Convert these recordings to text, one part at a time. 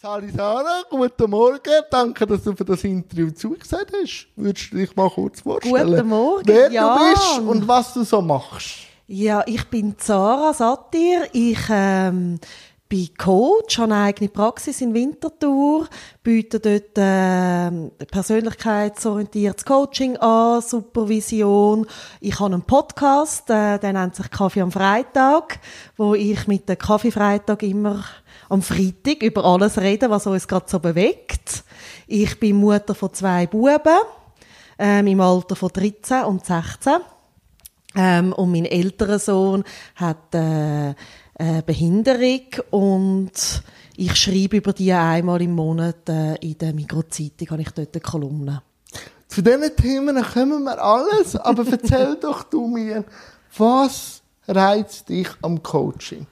Sali Sarah, guten Morgen. Danke, dass du für das Interview zugesagt hast. Würdest du dich mal kurz vorstellen? Guten Morgen, Wer Jan. du bist und was du so machst. Ja, ich bin Sarah Satir. Ich ähm, bin Coach, habe eine eigene Praxis in Winterthur, biete dort ähm, persönlichkeitsorientiertes Coaching an, Supervision. Ich habe einen Podcast, äh, der nennt sich Kaffee am Freitag, wo ich mit dem Kaffeefreitag immer am Freitag über alles rede, was uns gerade so bewegt. Ich bin Mutter von zwei Buben ähm, im Alter von 13 und 16. Ähm, und mein älterer Sohn hat äh, eine Behinderung und ich schreibe über die einmal im Monat äh, in der Mikrozeitung, habe ich dort eine Kolumne. Zu diesen Themen kommen wir alles, aber erzähl doch du mir, was reizt dich am Coaching?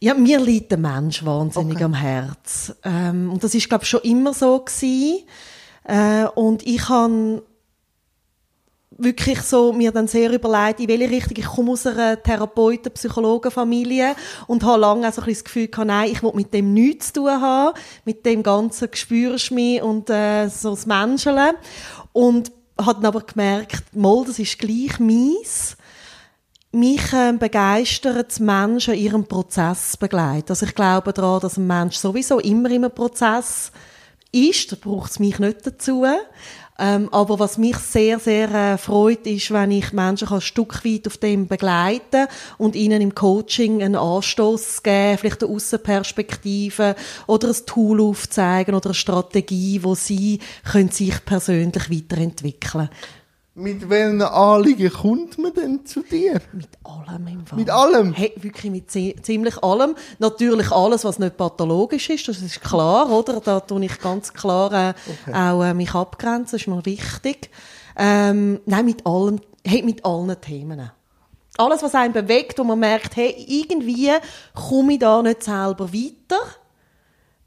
Ja, mir liegt der Mensch wahnsinnig Okay. am Herz. Ähm, und das ist, glaube ich, schon immer so gewesen. Äh, und ich habe wirklich so mir dann sehr überlegt, in welche Richtung ich komme aus einer Therapeuten, Psychologenfamilie und habe lange auch so ein bisschen das Gefühl gehabt, nein, ich will mit dem nichts zu tun haben, mit dem ganzen spürst mich und äh, so das Menscheln und habe dann aber gemerkt, mal, das ist gleich mies mich ähm, begeistert, dass Menschen ihren Prozess begleiten. Also ich glaube daran, dass ein Mensch sowieso immer einem Prozess ist. Da braucht es mich nicht dazu. Ähm, aber was mich sehr, sehr äh, freut, ist, wenn ich Menschen ein Stück weit auf dem begleiten und ihnen im Coaching einen Anstoß geben, vielleicht eine Aussenperspektive oder ein Tool aufzeigen oder eine Strategie, wo sie können sich persönlich weiterentwickeln Mit welchen Anliegen kommt man denn zu dir? Mit allem im Fall. Mit allem? Hey, wirklich mit zi ziemlich allem. Natürlich alles, was nicht pathologisch ist, das ist klar, oder? Da tue ich ganz klar äh, auch äh, mich abgrenzen, das ist mir wichtig. Ähm, nein, mit allem, hey, mit allen Themen. Alles, was einen bewegt, wo man merkt, hey, irgendwie komme ich da nicht selber weiter.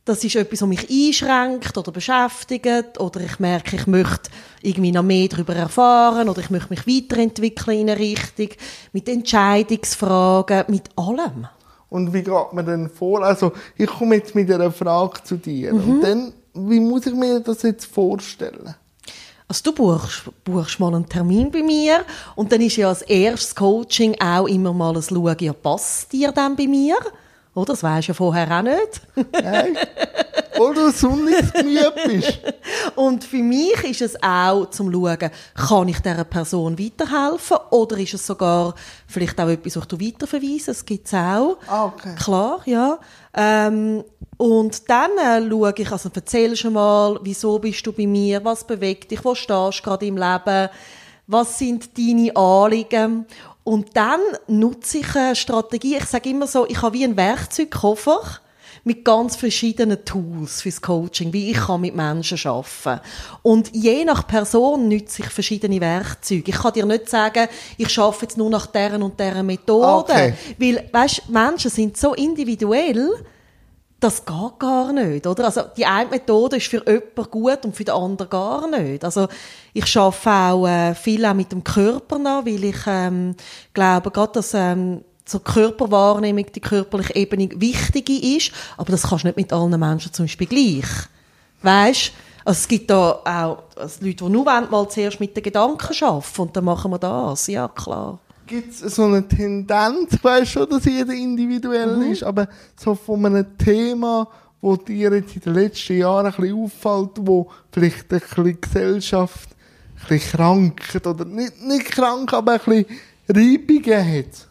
Das ist etwas, was mich einschränkt oder beschäftigt oder ich merke, ich möchte irgendwie noch mehr darüber erfahren oder ich möchte mich weiterentwickeln in eine Richtung, mit Entscheidungsfragen, mit allem. Und wie geht man denn vor? Also, ich komme jetzt mit einer Frage zu dir. Und dann, wie muss ich mir das jetzt vorstellen? Also du buchst, buchst mal einen Termin bei mir und dann ist ja als erstes Coaching auch immer mal ein Schauen, ja passt dir denn bei mir? Oder? Das weisst du ja vorher auch nicht. Hey? Obwohl du ein sonniges Gemüt bist. Und für mich ist es auch zum Schauen, kann ich dieser Person weiterhelfen oder ist es sogar vielleicht auch etwas, was du weiterverweisen Das gibt es auch. Ah, okay. Klar, ja. Ähm, und dann äh, schaue ich, also erzähl schon mal, wieso bist du bei mir, was bewegt dich, wo stehst du gerade im Leben, was sind deine Anliegen und dann nutze ich eine Strategie, ich sage immer so, ich habe wie einen Werkzeugkoffer, mit ganz verschiedenen Tools fürs Coaching, wie ich kann mit Menschen arbeiten. Und je nach Person nütze ich verschiedene Werkzeuge. Ich kann dir nicht sagen, ich arbeite jetzt nur nach deren und deren Methode. Okay. Weil, weißt, Menschen sind so individuell, das geht gar nicht, oder? Also, die eine Methode ist für jemanden gut und für den anderen gar nicht. Also, ich arbeite auch äh, viel auch mit dem Körper noch, weil ich ähm, glaube, gerade dass ähm, so Körperwahrnehmung, die körperliche Ebene wichtige ist, aber das kannst du nicht mit allen Menschen zum Beispiel gleich. Weißt? Also es gibt da auch also Leute, die nur mal zuerst mit den Gedanken arbeiten und dann machen wir das. Ja, klar. Gibt es so eine Tendenz, ich weiss schon, dass jeder individuell ist, aber so von einem Thema, wo dir jetzt in den letzten Jahren ein bisschen auffällt, wo vielleicht ein bisschen Gesellschaft ein bisschen krank oder nicht, nicht krank, aber ein bisschen Reibungen hat?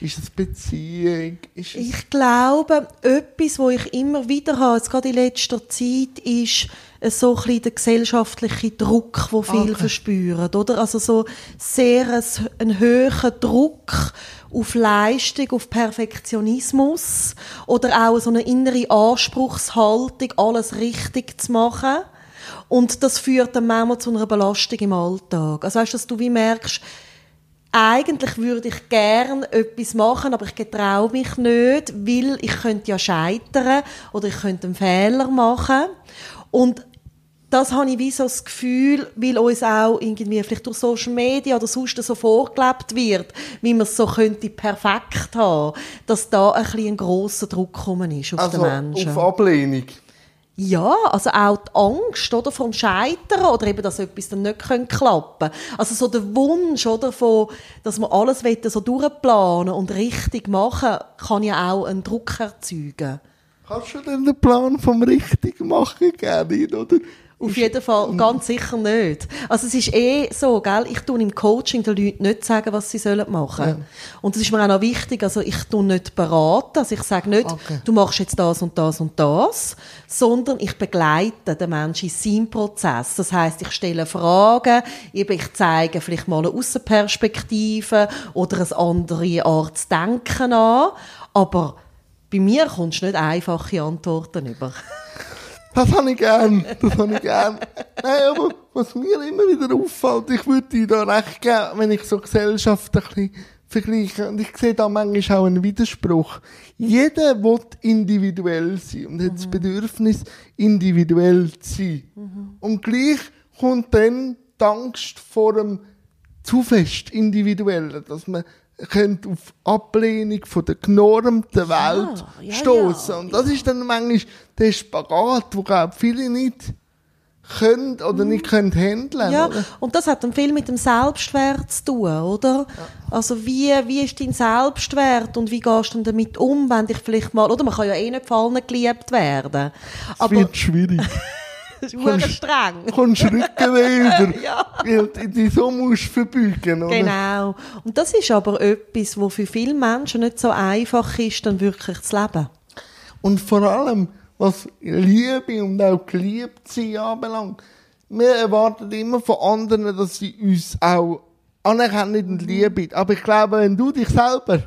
Ist es Beziehung? Ist es Ich glaube, etwas, wo ich immer wieder habe, jetzt gerade in letzter Zeit, ist so ein bisschen der gesellschaftliche Druck, wo viele Okay. verspüren, oder? Also so sehr ein, ein höherer Druck auf Leistung, auf Perfektionismus oder auch so eine innere Anspruchshaltung, alles richtig zu machen. Und das führt dann manchmal zu einer Belastung im Alltag. Also weißt, dass du wie merkst, eigentlich würde ich gern etwas machen, aber ich getraue mich nicht, weil ich könnte ja scheitern oder ich könnte einen Fehler machen. Und das habe ich wie so das Gefühl, weil uns auch irgendwie vielleicht durch Social Media oder sonst so vorgelebt wird, wie man es so könnte perfekt haben, dass da ein bisschen ein grosser Druck gekommen ist auf Also den Menschen. auf Ablehnung. Ja, also auch die Angst oder vom Scheitern oder eben, dass etwas dann nicht klappen Also so der Wunsch oder von, dass man alles so durchplanen und richtig machen, kann ja auch einen Druck erzeugen. Kannst du denn den Plan vom richtig machen gerne, oder? Auf jeden Fall, ganz sicher nicht. Also es ist eh so, gell, ich tue im Coaching den Leuten nicht sagen, was sie sollen machen. Ja. Und das ist mir auch noch wichtig, also ich tue nicht beraten, also ich sage nicht, Okay. du machst jetzt das und das und das, sondern ich begleite den Menschen in seinem Prozess. Das heißt, ich stelle Fragen, ich zeige vielleicht mal eine Aussenperspektive oder eine andere Art zu denken an, aber bei mir kommst du nicht einfache Antworten über. Das habe ich gern, das habe ich gern. Nein, aber was mir immer wieder auffällt, ich würde dir da recht geben, wenn ich so Gesellschaft ein bisschen vergleiche, und ich sehe da manchmal auch einen Widerspruch. Jeder will individuell sein und hat das Bedürfnis, individuell zu sein. Und gleich kommt dann die Angst vor dem zu fest Individuellen, dass man könnte auf Ablehnung von der genormten Welt ja, stoßen. ja, und das ist dann manchmal der Spagat, wo glaub, viele nicht können oder nicht können handeln. Ja, oder? und das hat dann viel mit dem Selbstwert zu tun, oder? Also wie, wie ist dein Selbstwert und wie gehst du damit um, wenn dich vielleicht mal, oder man kann ja eh nicht von allen geliebt werden. Es Aber wird schwierig. das ist streng. Kommst Rückenweh über, Ja. du dich so musst verbeugen, oder? Genau. Und das ist aber etwas, wo für viele Menschen nicht so einfach ist, dann wirklich zu leben. Und vor allem, was Liebe und auch geliebt sein anbelangt, wir erwarten immer von anderen, dass sie uns auch anerkennen und lieben. Aber ich glaube, wenn du dich selber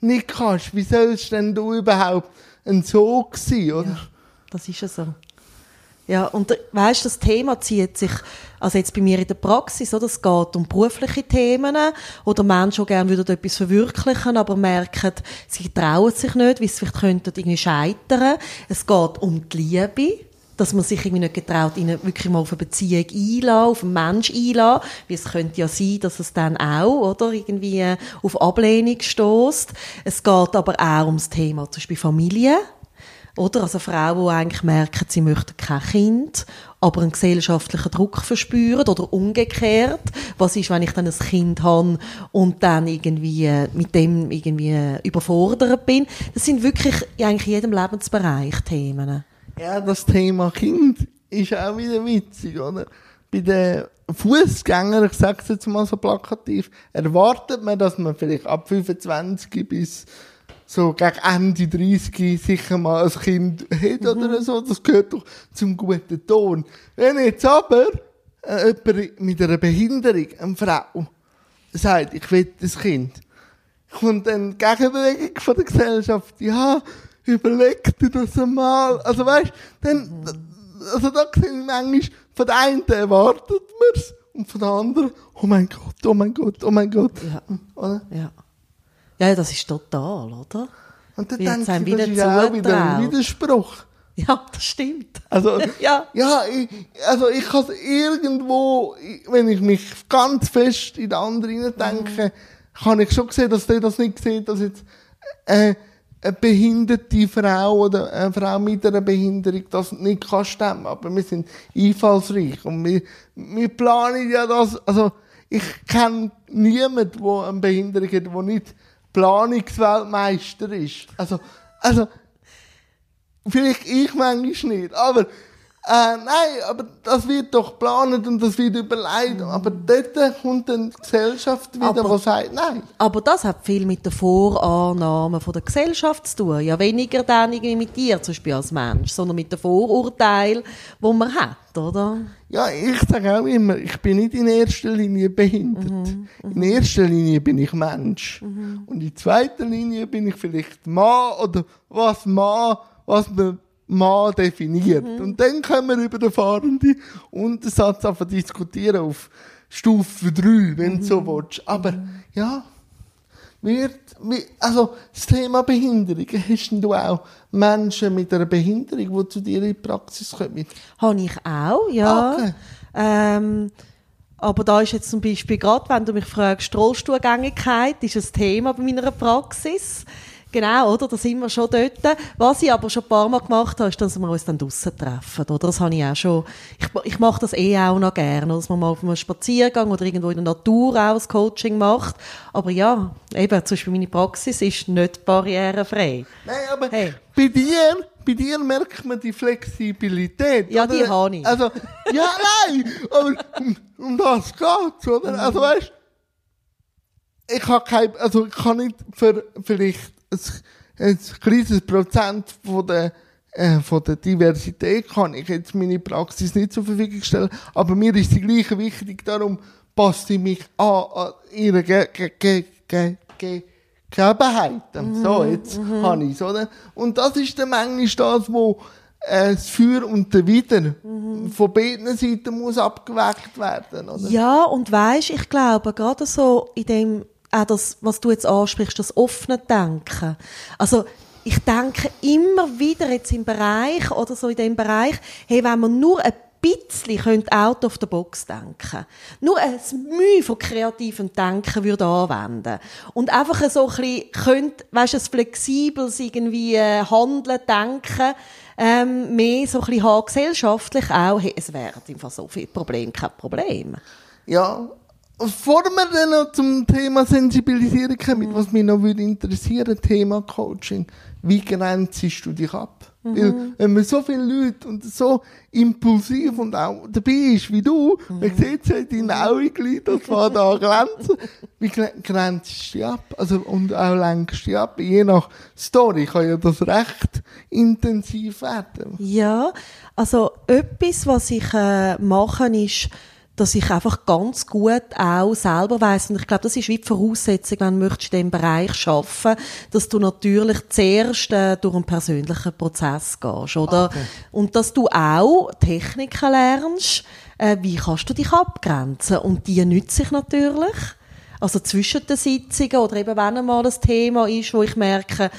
nicht kannst, wie sollst denn du überhaupt ein Sog sein, oder? Das ist ja so. Ja, und weißt, das Thema zieht sich, also jetzt bei mir in der Praxis, oder? Es geht um berufliche Themen, oder Menschen, die gerne würden etwas verwirklichen, aber merken, sie trauen sich nicht, weil sie vielleicht könnten irgendwie scheitern. Es geht um die Liebe, dass man sich irgendwie nicht getraut, ihnen wirklich mal auf eine Beziehung einlassen, auf einen Mensch einlassen, weil es könnte ja sein, dass es dann auch, oder, irgendwie äh, auf Ablehnung stößt. Es geht aber auch ums Thema, zum Beispiel Familie. Oder? Also Frauen, die eigentlich merken, sie möchten kein Kind, aber einen gesellschaftlichen Druck verspüren oder umgekehrt. Was ist, wenn ich dann ein Kind habe und dann irgendwie äh, mit dem irgendwie äh, überfordert bin? Das sind wirklich in eigentlich jedem Lebensbereich Themen. Ja, das Thema Kind ist auch wieder witzig, oder? Bei den Fußgängern, ich sage es jetzt mal so plakativ, erwartet man, dass man vielleicht ab 25 bis so gegen Ende 30 sicher mal ein Kind hat oder so. Das gehört doch zum guten Ton. Wenn jetzt aber äh, jemand mit einer Behinderung, eine Frau, sagt, ich will das Kind, kommt dann die Gegenbewegung von der Gesellschaft, ja, überleg dir das einmal. Also weißt, dann, also da sehe ich manchmal, von der einen erwartet man es und von der anderen, oh mein Gott, oh mein Gott, oh mein Gott. Ja. Oder? Ja. Ja, das ist total, oder? Und dann denke ich, das wieder ist ja auch wieder ein. Widerspruch. Ja, das stimmt. Also, Ja. ja, ich, also ich kann irgendwo, wenn ich mich ganz fest in den anderen denke, kann ich schon sehen, dass der das nicht sieht, dass jetzt äh, eine behinderte Frau oder eine Frau mit einer Behinderung das nicht kann stemmen. Aber wir sind einfallsreich und wir, wir planen ja das, also ich kenne niemanden, der eine Behinderung hat, der nicht Planungsweltmeister ist. Also, also, Vielleicht ich manchmal nicht, aber äh, nein, aber das wird doch geplant und das wird überlegt. Aber dort kommt dann die Gesellschaft wieder, Aber- die sagt, nein. Aber das hat viel mit den Vorannahmen von der Gesellschaft zu tun. Ja, weniger dann irgendwie mit dir, zum Beispiel als Mensch, sondern mit den Vorurteilen, die man hat, oder? Ja, ich sage auch immer, ich bin nicht in erster Linie behindert. in erster Linie bin ich Mensch. Und in zweiter Linie bin ich vielleicht Mann oder was Mann, was man Mann definiert. Und dann können wir über den fahrenden Untersatz einfach diskutieren auf Stufe 3, wenn du so willst. Aber ja, wird, also das Thema Behinderung, hast denn du auch Menschen mit einer Behinderung, die zu dir in die Praxis kommen? Habe ich auch, ja. Okay. Ähm, aber da ist jetzt zum Beispiel gerade, wenn du mich fragst, Rollstuhlgängigkeit ist ein Thema bei meiner Praxis. Genau, oder? Da sind wir schon dort. Was ich aber schon ein paar Mal gemacht habe, ist, dass wir uns dann draussen treffen, oder? Das habe ich auch schon. Ich, ich mache das eh auch noch gerne, dass man mal auf einem Spaziergang oder irgendwo in der Natur auch das Coaching macht. Aber ja, eben, zum Beispiel meine Praxis ist nicht barrierefrei. Nein, aber Hey. bei dir, bei dir merkt man die Flexibilität. Ja, oder? die habe ich. Also, ja, nein, aber um, das geht's, oder? Mhm. Also, weißt ich habe kein, also, ich kann nicht für vielleicht ein, ein kleines Prozent von der, äh, von der Diversität kann ich jetzt meine Praxis nicht zur Verfügung stellen, aber mir ist die gleiche wichtig, darum passt ich mich an, an ihre Ge Ge Ge Ge Ge Gegebenheiten. So, jetzt habe ich oder? Und das ist dann manchmal das, wo äh, das Für und der Wider von beiden Seiten muss abgeweckt werden, oder? Ja, und weisst, ich glaube, gerade so in dem, auch das, was du jetzt ansprichst, das offene Denken. Also, ich denke immer wieder jetzt im Bereich, oder so in dem Bereich, hey, wenn man nur ein bisschen könnte out of the box denken. Nur ein Mühe von kreativem Denken würde anwenden. Und einfach so ein bisschen könnte, weisst, ein flexibles irgendwie äh, handeln, denken, ähm, mehr so ein bisschen haben, gesellschaftlich auch, hey, es wären einfach so viele Probleme kein Problem. Ja. Bevor wir dann noch zum Thema Sensibilisierung kommen, was mich noch würde interessieren, Thema Coaching. Wie grenzt du dich ab? Weil, wenn man so viele Leute und so impulsiv und auch dabei ist wie du, man sieht es ja in deinen Augen, das war da glänzen. Wie gre- grenzt du dich ab? Also, und auch lenkst du dich ab? Je nach Story kann ja das recht intensiv werden. Ja, also etwas, was ich äh, mache, ist, dass ich einfach ganz gut auch selber weiß und ich glaube, das ist wie die Voraussetzung, wenn du möchtest in diesem Bereich arbeiten dass du natürlich zuerst äh, durch einen persönlichen Prozess gehst, oder? Okay. Und dass du auch Techniken lernst, äh, wie kannst du dich abgrenzen und die nütze ich natürlich. Also zwischen den Sitzungen oder eben wenn mal ein Thema ist, wo ich merke,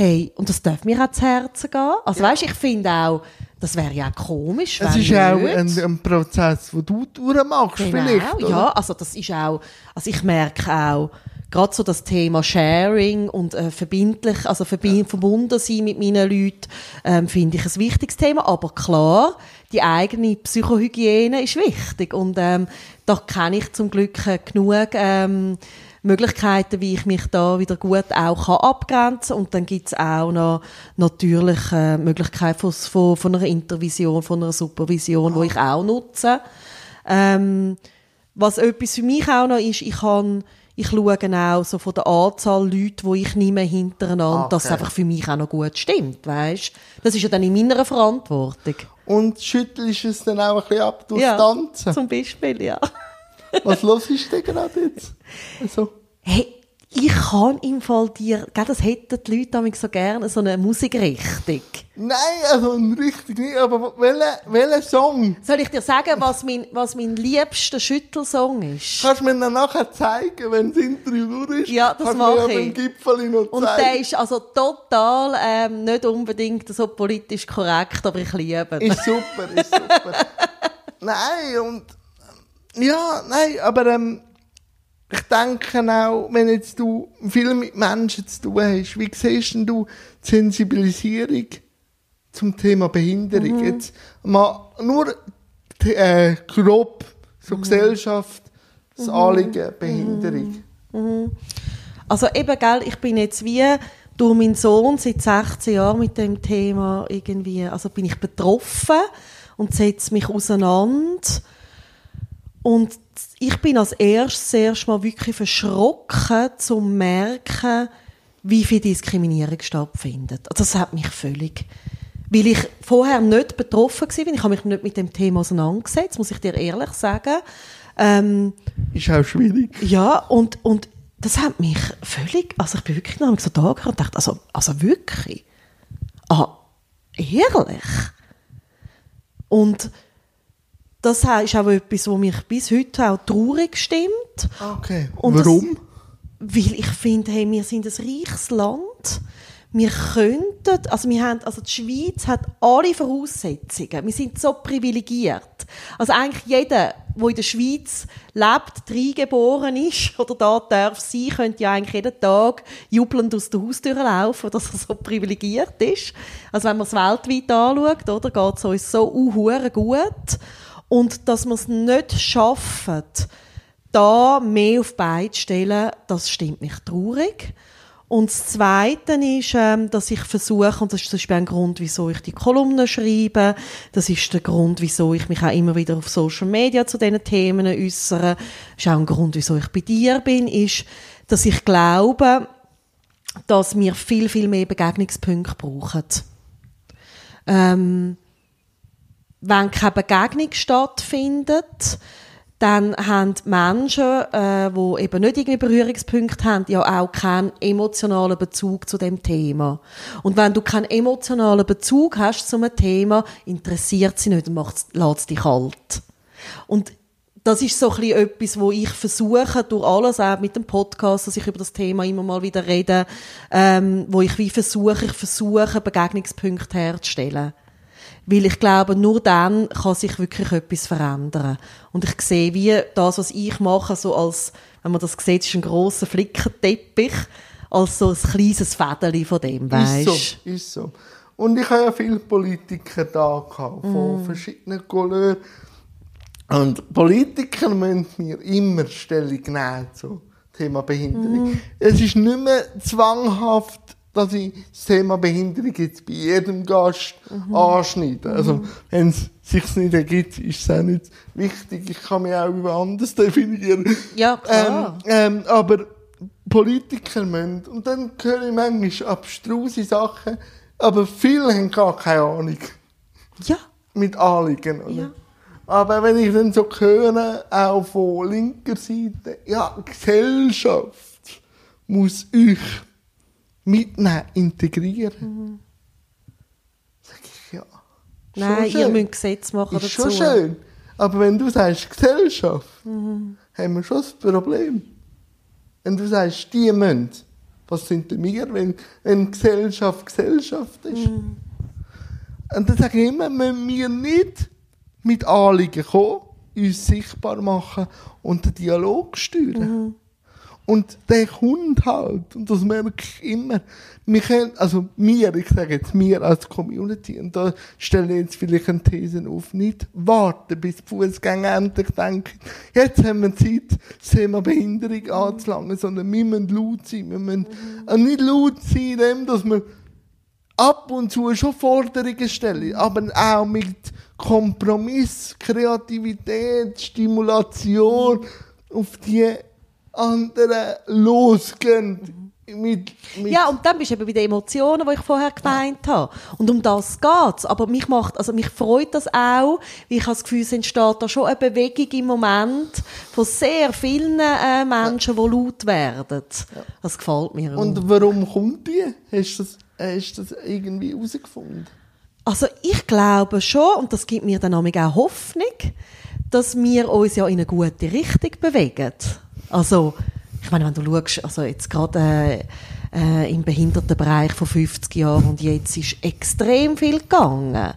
hey, und das darf mir auch zu Herzen gehen. Also weißt, ich finde auch, das wäre ja auch komisch, Es ist auch ein, ein Prozess, den du durchmachst, vielleicht. Genau, oder? ja, also das ist auch, also ich merke auch, gerade so das Thema Sharing und äh, verbindlich, also verbi verbunden sein mit meinen Leuten, ähm, finde ich ein wichtiges Thema. Aber klar, die eigene Psychohygiene ist wichtig und ähm, da kenne ich zum Glück äh, genug ähm, Möglichkeiten, wie ich mich da wieder gut auch kann abgrenzen und dann gibt's auch noch natürlich äh, Möglichkeiten von, von, einer Intervision, von einer Supervision, wo ich auch nutze. Ähm, was etwas für mich auch noch ist, ich kann, ich schaue auch so von der Anzahl Leute, die ich nehme hintereinander, dass es Okay. einfach für mich auch noch gut stimmt, weißt? Das ist ja dann in meiner Verantwortung. Und schüttelst es dann auch ein bisschen ab durch Tanzen. zum Beispiel, ja. Was los ist denn gerade jetzt? Also, Hey, ich kann im Fall dir, gell, das hätten die Leute damit so gerne, so eine Musikrichtung. nein, also richtig nicht, aber welcher welcher Song? Soll ich dir sagen, was mein, was mein liebster Schüttelsong ist? Kannst du mir dann nachher zeigen, wenn das Interview durch ist? Ja, das mache ich. beim Gipfel noch Und zeigen. der ist also total ähm, nicht unbedingt so politisch korrekt, aber ich liebe ihn. Ist super, ist super. nein, und ja, nein, aber ähm, ich denke auch, wenn jetzt du viel mit Menschen zu tun hast, wie siehst denn du die Sensibilisierung zum Thema Behinderung? Jetzt mal nur äh, grob, so Gesellschaft, das Anliegen Behinderung. Also eben, gell, ich bin jetzt wie durch meinen Sohn seit 16 Jahren mit dem Thema irgendwie, also bin ich betroffen und setze mich auseinander. Und ich bin als erstes erst mal wirklich verschrocken, zu merken, wie viel Diskriminierung stattfindet. Also das hat mich völlig, weil ich vorher nicht betroffen war, ich habe mich nicht mit dem Thema auseinandergesetzt, muss ich dir ehrlich sagen. Ähm, Ist auch schwierig. ja, und, und das hat mich völlig, also ich bin wirklich noch so da und dachte, also, also wirklich? Ah, ehrlich? Und das ist auch etwas, was mich bis heute auch traurig stimmt. Okay. Und das- Warum? weil ich finde, hey, wir sind ein reiches Land. Wir könnten, also wir haben, also die Schweiz hat alle Voraussetzungen. Wir sind so privilegiert. Also eigentlich jeder, der in der Schweiz lebt, reingeboren ist oder da darf sein, könnte ja eigentlich jeden Tag jubelnd aus der Haustür laufen, dass er so privilegiert ist. Also wenn man es weltweit anschaut, oder, geht es uns so uh, gut. Und dass wir es nicht schaffen, da mehr auf beide stellen, das stimmt mich traurig. Und das Zweite ist, ähm, dass ich versuche, und das ist zum Beispiel ein Grund, wieso ich die Kolumnen schreibe, das ist der Grund, wieso ich mich auch immer wieder auf Social Media zu diesen Themen äußere, ist auch ein Grund, wieso ich bei dir bin, ist, dass ich glaube, dass wir viel, viel mehr Begegnungspunkte brauchen. Ähm, wenn keine Begegnung stattfindet, dann haben die Menschen, äh, die eben nicht irgendwie Berührungspunkte haben, ja auch keinen emotionalen Bezug zu dem Thema. Und wenn du keinen emotionalen Bezug hast zu einem Thema, interessiert sie nicht und lässt dich kalt. Und das ist so ein bisschen etwas, wo ich versuche, durch alles, auch mit dem Podcast, dass ich über das Thema immer mal wieder rede, ähm, wo ich wie versuche, ich versuche, Begegnungspunkte herzustellen. Weil ich glaube, nur dann kann sich wirklich etwas verändern. Und ich sehe, wie das, was ich mache, so als, wenn man das sieht, ist ein grosser Flickenteppich, als so ein kleines Fädeli von dem, weißt Ist so, ist so. Und ich habe ja viele Politiker da gehabt, von mm. verschiedenen Couleurs. Und Politiker müssen mir immer Stellung nehmen zum Thema Behinderung. Mm. Es ist nicht mehr zwanghaft dass ich das Thema Behinderung jetzt bei jedem Gast mhm. anschneide. Also, mhm. wenn es sich nicht ergibt, ist es auch nicht wichtig. Ich kann mich auch über anders definieren. Ja, klar. Ähm, ähm, aber Politiker müssen, und dann höre ich manchmal abstruse Sachen, aber viele haben gar keine Ahnung. Ja. Mit Anliegen, oder? Ja. Aber wenn ich dann so höre, auch von linker Seite, ja, Gesellschaft muss ich mitnehmen, integrieren. Mhm. Sag ich, ja. Nein, ihr müsst Gesetze machen ist dazu. schon schön. Aber wenn du sagst Gesellschaft, mhm. haben wir schon das Problem. Wenn du sagst, die müssen, was sind denn wir, wenn, wenn Gesellschaft Gesellschaft ist? Mhm. Und dann sage ich immer, müssen wir nicht mit Anliegen kommen, uns sichtbar machen und den Dialog steuern. Mhm. Und der kommt halt, und das merke ich immer. Wir können, also mir, ich sage jetzt mir als Community, und da stelle ich jetzt vielleicht eine These auf, nicht warten, bis die Fußgänger endlich denken, jetzt haben wir Zeit, das Thema Behinderung mhm. anzulangen, sondern wir müssen laut sein. Wir müssen mhm. nicht laut sein, in dem, dass wir ab und zu schon Forderungen stellen, aber auch mit Kompromiss, Kreativität, Stimulation auf die anderen losgehen. Mit, mit ja, und dann bist du eben bei den Emotionen, die ich vorher gemeint habe. Und um das geht's. Aber mich macht, also mich freut das auch, weil ich habe das Gefühl, es entsteht da schon eine Bewegung im Moment von sehr vielen äh, Menschen, die laut werden. Ja. Das gefällt mir auch. Und warum kommt die? Hast du das, hast du das irgendwie herausgefunden? Also ich glaube schon, und das gibt mir dann auch Hoffnung, dass wir uns ja in eine gute Richtung bewegen. Also, ich meine, wenn du schaust, also jetzt gerade äh, äh, im Behindertenbereich von 50 Jahren und jetzt ist extrem viel gegangen.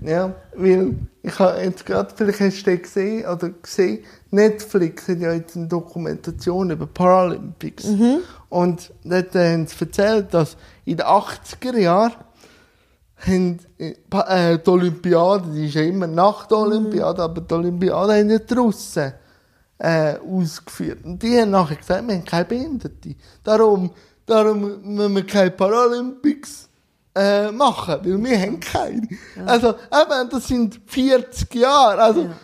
Ja, weil ich habe jetzt gerade, vielleicht hast du gesehen, oder gesehen, Netflix hat ja jetzt eine Dokumentation über Paralympics. Mhm. Und dort haben sie erzählt, dass in den 80er Jahren haben, äh, die Olympiade, die ist ja immer nach der Olympiade, mhm. aber die Olympiade haben ja die Russen äh, ausgeführt. Und die haben nachher gesagt, wir haben keine Behinderte. Darum, darum müssen wir keine Paralympics äh, machen, weil wir haben keine. Ja. Also, eben, das sind 40 Jahre. Also, ja.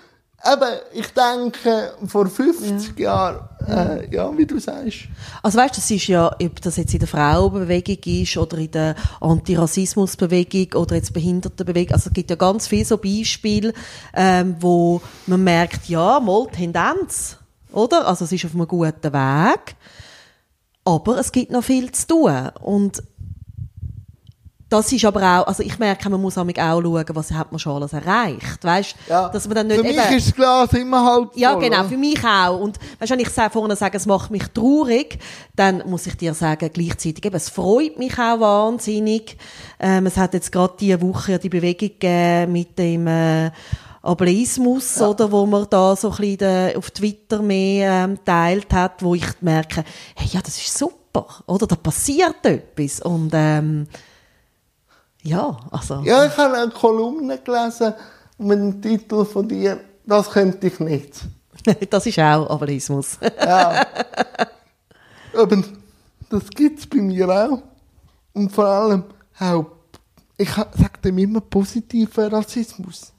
Eben, ich denke, vor 50 ja. Jahren, äh, ja, wie du sagst. Also weißt, das ist ja, ob das jetzt in der Frauenbewegung ist oder in der Antirassismusbewegung oder jetzt Behindertenbewegung, also es gibt ja ganz viele so Beispiele, ähm, wo man merkt, ja, mal Tendenz, oder? Also es ist auf einem guten Weg, aber es gibt noch viel zu tun und das ist aber auch, also ich merke, man muss auch schauen, was hat man schon alles erreicht, weißt? Ja. Dass man dann nicht Für mich eben, ist das Glas immer halb voll. ja, genau, für mich auch. Und weißt, wenn ich vorne sage, es macht mich traurig, dann muss ich dir sagen, gleichzeitig eben, es freut mich auch wahnsinnig. Ähm, es hat jetzt gerade diese Woche die Bewegung gegeben mit dem äh, Ableismus, oder, wo man da so ein bisschen de- auf Twitter mehr ähm, teilt hat, wo ich merke, hey, ja, das ist super, oder? Da passiert etwas. Und ähm, ja, also... Ja, ich habe eine Kolumne gelesen mit dem Titel von dir, das könnte ich nicht. das ist auch Ableismus. Ja. Aber das gibt es bei mir auch. Und vor allem auch, ich ha- sag dem immer positiven Rassismus.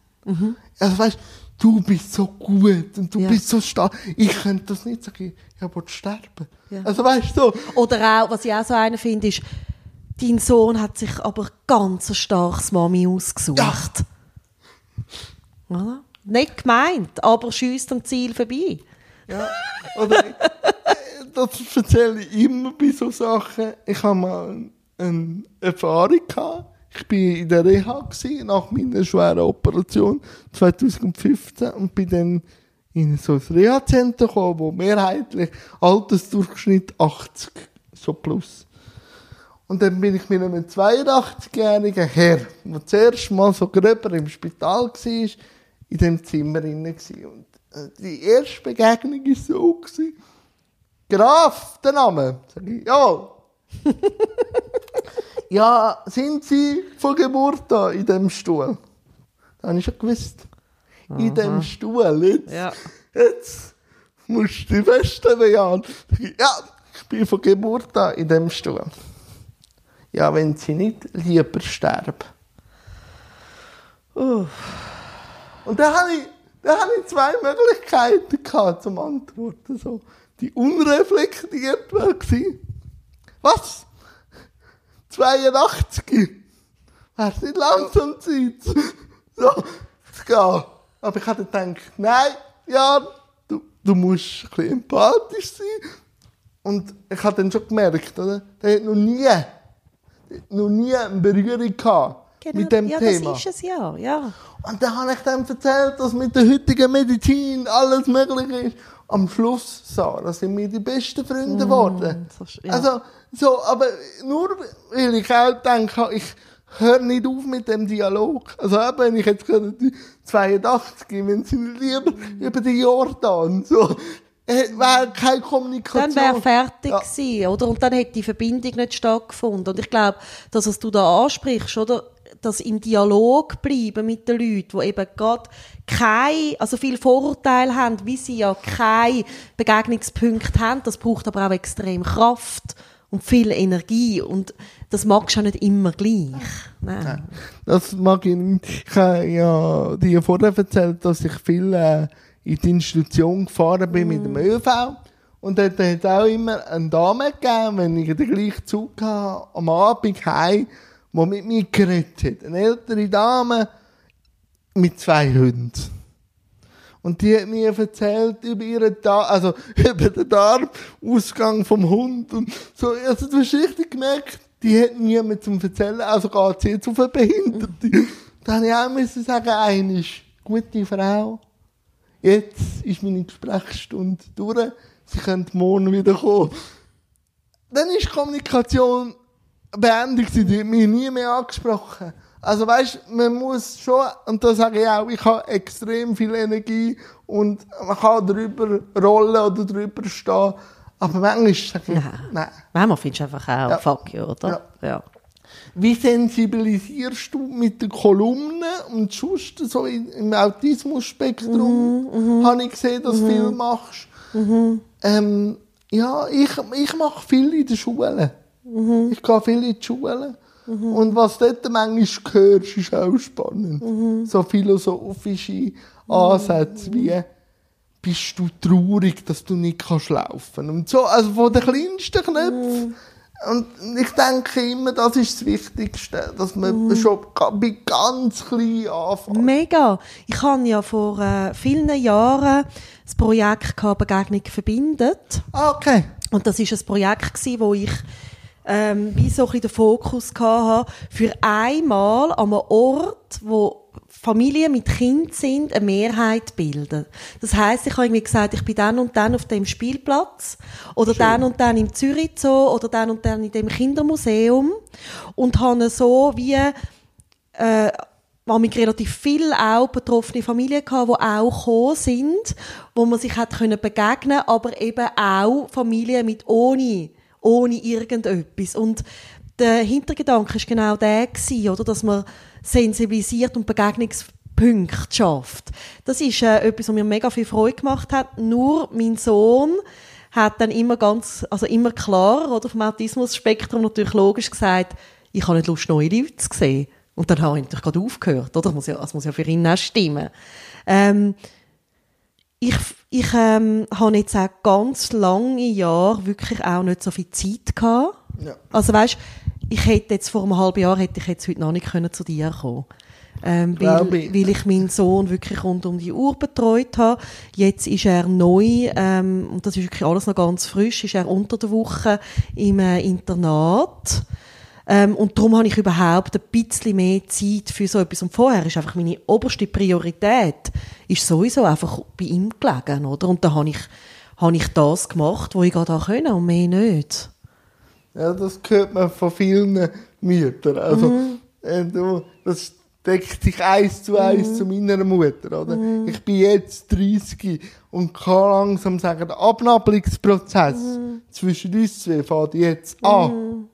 Also weißt du bist so gut und du Ja. bist so stark. Ich könnte das nicht sagen, ich will sterben. Ja. Also weißt du, so, Oder auch, was ich auch so einen finde, ist, dein Sohn hat sich aber ganz ein starkes Mami ausgesucht. Oder? Nicht gemeint, aber schießt am Ziel vorbei. Ja, oder das erzähle ich immer bei so Sachen. Ich habe mal eine Erfahrung gehabt. Ich bin in der Reha gewesen, nach meiner schweren Operation 2015 und bin dann in so ein Reha-Zentrum gekommen, wo mehrheitlich Altersdurchschnitt 80 so plus. Und dann bin ich mit einem 82-jährigen Herr, der zuerst mal so gröber im Spital war, in dem Zimmer gewesen. Und äh, die erste Begegnung war so. gewesen. Graf, der Name. Sag ich, ja. ja, sind Sie von Geburt an in dem Stuhl? Das habe ich schon gewusst. In dem Stuhl. Jetzt, Ja. jetzt musst du Jan. Sag ich, Ja, ich bin von Geburt an in dem Stuhl. Ja, wenn Sie nicht lieber sterben. Uh, Und da habe ich, da habe ich zwei Möglichkeiten gehabt zum Antworten. So. Die unreflektiert war. Was? 82? Wäre es nicht langsam Zeit, so zu gehen? Aber ich hatte gedacht, nein, ja, du, du musst ein bisschen empathisch sein. Und ich habe dann schon gemerkt, oder? Der hat noch nie, noch nie eine Berührung gehabt mit dem Genau. ja, Thema. das ist es ja, ja. Und dann habe ich dann erzählt, dass mit der heutigen Medizin alles möglich ist. Am Schluss, Sarah, sind wir die besten Freunde geworden. so sch- ja. Also, so, aber nur weil ich auch denke, ich höre nicht auf mit dem Dialog. Also eben, wenn ich jetzt gerade die 82, wenn sie lieber über den Jordan, so, äh, wäre keine Kommunikation. Dann wäre fertig Ja. gewesen, oder? Und dann hätte die Verbindung nicht stattgefunden. Und ich glaube, das, was du da ansprichst, oder? Das im Dialog bleiben mit den Leuten, die eben gerade kein, also viel Vorurteile haben, wie sie ja keine Begegnungspunkte haben. Das braucht aber auch extrem Kraft und viel Energie. Und das magst du ja nicht immer gleich. Nein. Das mag ich nicht. Ich habe ja dir vorher erzählt, dass ich viel äh, in die Institution gefahren bin mit dem ÖV. Und dort hat es auch immer eine Dame gegeben, wenn ich den gleichen Zug hatte, am Abend heim, die mit mir geredet hat. Eine ältere Dame mit zwei Hunden. Und die hat mir erzählt über ihren Darm, also über den Darmausgang vom Hund und so. Also du hast richtig gemerkt, die hat niemand zum Erzählen, also geht sie jetzt auf eine Behinderte. Da habe ich auch müssen sagen, eine ist gute Frau. Jetzt ist meine Gesprächsstunde durch. Sie können morgen wieder kommen. Dann ist die Kommunikation beendet. Sie hat mich nie mehr angesprochen. Also weißt, man muss schon, und das sage ich auch, ich habe extrem viel Energie und man kann drüber rollen oder drüber stehen. Aber manchmal sage ich, Nein. nein. Manchmal findest du einfach auch, Ja. fuck you, oder? Ja. Wie sensibilisierst du mit den Kolumnen und sonst so im Autismus-Spektrum? Habe ich gesehen, dass du viel machst. Ähm, ja, ich, ich mache viel in den Schulen. Ich gehe viel in die Schulen. Und was dort manchmal hörst, ist auch spannend. So philosophische Ansätze wie bist du traurig, dass du nicht kannst laufen und so, also von den kleinsten Knöpfen. Und ich denke immer, das ist das Wichtigste, dass man schon ga- bei ganz klein anfängt. Mega. Ich habe ja vor äh, vielen Jahren das Projekt Begegnung verbindet. Ah, Okay. Und das ist ein Projekt gewesen, wo ich ähm, wie so ein bisschen den Fokus hatte, für einmal an einem Ort, wo Familien mit Kind sind, eine Mehrheit bilden. Das heißt, ich habe irgendwie gesagt, ich bin dann und dann auf dem Spielplatz oder Schön. dann und dann im Zürich Zoo oder dann und dann in dem Kindermuseum und habe so wie äh, relativ viel auch betroffene Familien gehabt, die auch gekommen sind, wo man sich hat können begegnen, aber eben auch Familien mit ohne ohne irgendetwas. Und der Hintergedanke ist genau der gewesen, oder, dass man sensibilisiert und Begegnungspunkte schafft. Das ist äh, etwas, was mir mega viel Freude gemacht hat. Nur mein Sohn hat dann immer ganz, also immer klar, oder, vom Autismus-Spektrum natürlich logisch gesagt, ich habe nicht Lust, neue Leute zu sehen. Und dann habe ich natürlich gerade aufgehört, oder? Das muss ja, das muss ja für ihn auch stimmen. Ähm, ich, ich ähm, habe jetzt auch ganz lange Jahre wirklich auch nicht so viel Zeit gehabt. Ja. Also weißt, ich hätte jetzt vor einem halben Jahr hätte ich jetzt heute noch nicht können zu dir kommen. Ähm, weil, ich. weil ich meinen Sohn wirklich rund um die Uhr betreut habe. Jetzt ist er neu, ähm, und das ist wirklich alles noch ganz frisch, ist er unter der Woche im äh, Internat. Ähm, und darum habe ich überhaupt ein bisschen mehr Zeit für so etwas. Und vorher ist einfach meine oberste Priorität, ist sowieso einfach bei ihm gelegen, oder? Und da habe ich, habe ich das gemacht, was ich gerade können und mehr nicht. Ja, das hört man von vielen Müttern. Also, Mhm. äh, du, das deckt sich eins zu eins Mhm. zu meiner Mutter, oder? Ich bin jetzt 30 und kann langsam sagen, der Abnabelungsprozess Mhm. zwischen uns zwei fängt jetzt an.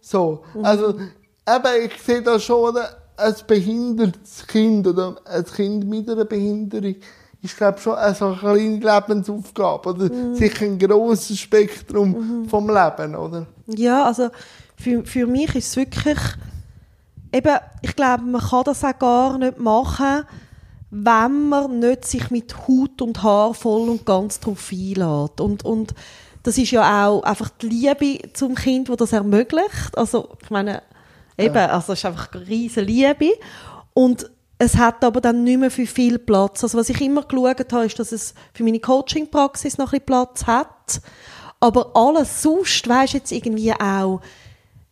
So. Also, eben, ich sehe da schon, ein behindertes Kind oder ein Kind mit einer Behinderung ist, glaube schon eine so eine kleine Lebensaufgabe oder Mhm. sicher ein grosses Spektrum vom Leben, oder? Ja, also für, für mich ist es wirklich, eben, ich glaube, man kann das auch gar nicht machen, wenn man nicht sich mit Haut und Haar voll und ganz drauf einlässt. Und, und das ist ja auch einfach die Liebe zum Kind, die das ermöglicht. Also, ich meine, eben, also es ist einfach eine riesen Liebe. Und es hat aber dann nicht mehr für viel Platz. Also was ich immer geschaut habe, ist, dass es für meine Coaching-Praxis noch ein bisschen Platz hat. Aber alles sonst, weisst jetzt irgendwie auch,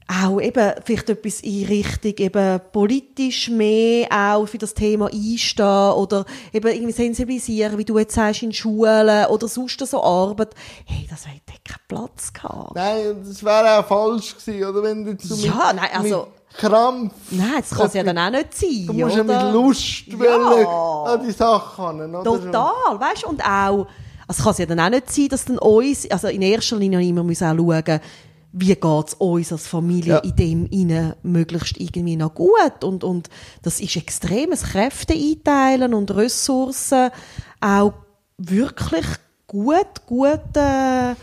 auch eben vielleicht etwas in Richtung eben politisch mehr auch für das Thema einstehen oder eben irgendwie sensibilisieren, wie du jetzt sagst, in Schulen oder sonst so Arbeit. Hey, das hätte keinen Platz gehabt. Nein, das wäre auch falsch gewesen, oder? Wenn du jetzt so Ja, mit, nein, also- Krampf, Nein, das kann es ja dann auch nicht sein, du musst ja oder? mit Lust Ja. an die Sachen oder? Total, weißt du, und auch, also kann es ja dann auch nicht sein, dass dann uns, also in erster Linie immer müssen auch schauen, wie geht es uns als Familie Ja. in dem innen möglichst irgendwie noch gut und, und das ist extremes Kräfte einteilen und Ressourcen auch wirklich gut, gut äh,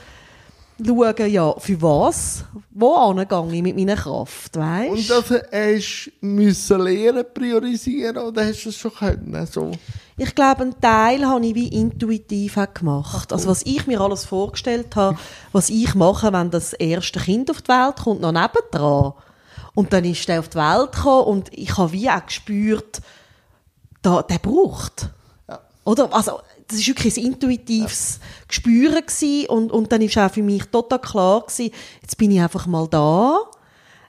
schauen, ja, für was, wo angehe ich mit meiner Kraft, weißt Und das hast du müssen lernen, priorisieren, oder hast du es schon können? So. Ich glaube, einen Teil habe ich wie intuitiv auch gemacht. Also was ich mir alles vorgestellt habe, was ich mache, wenn das erste Kind auf die Welt kommt, noch nebendran. Und dann ist der auf die Welt gekommen und ich habe wie auch gespürt, da, der braucht. Ja. Oder? Also, das ist wirklich ein intuitives Gespüren gewesen und, und dann ist auch für mich total klar gewesen, jetzt bin ich einfach mal da.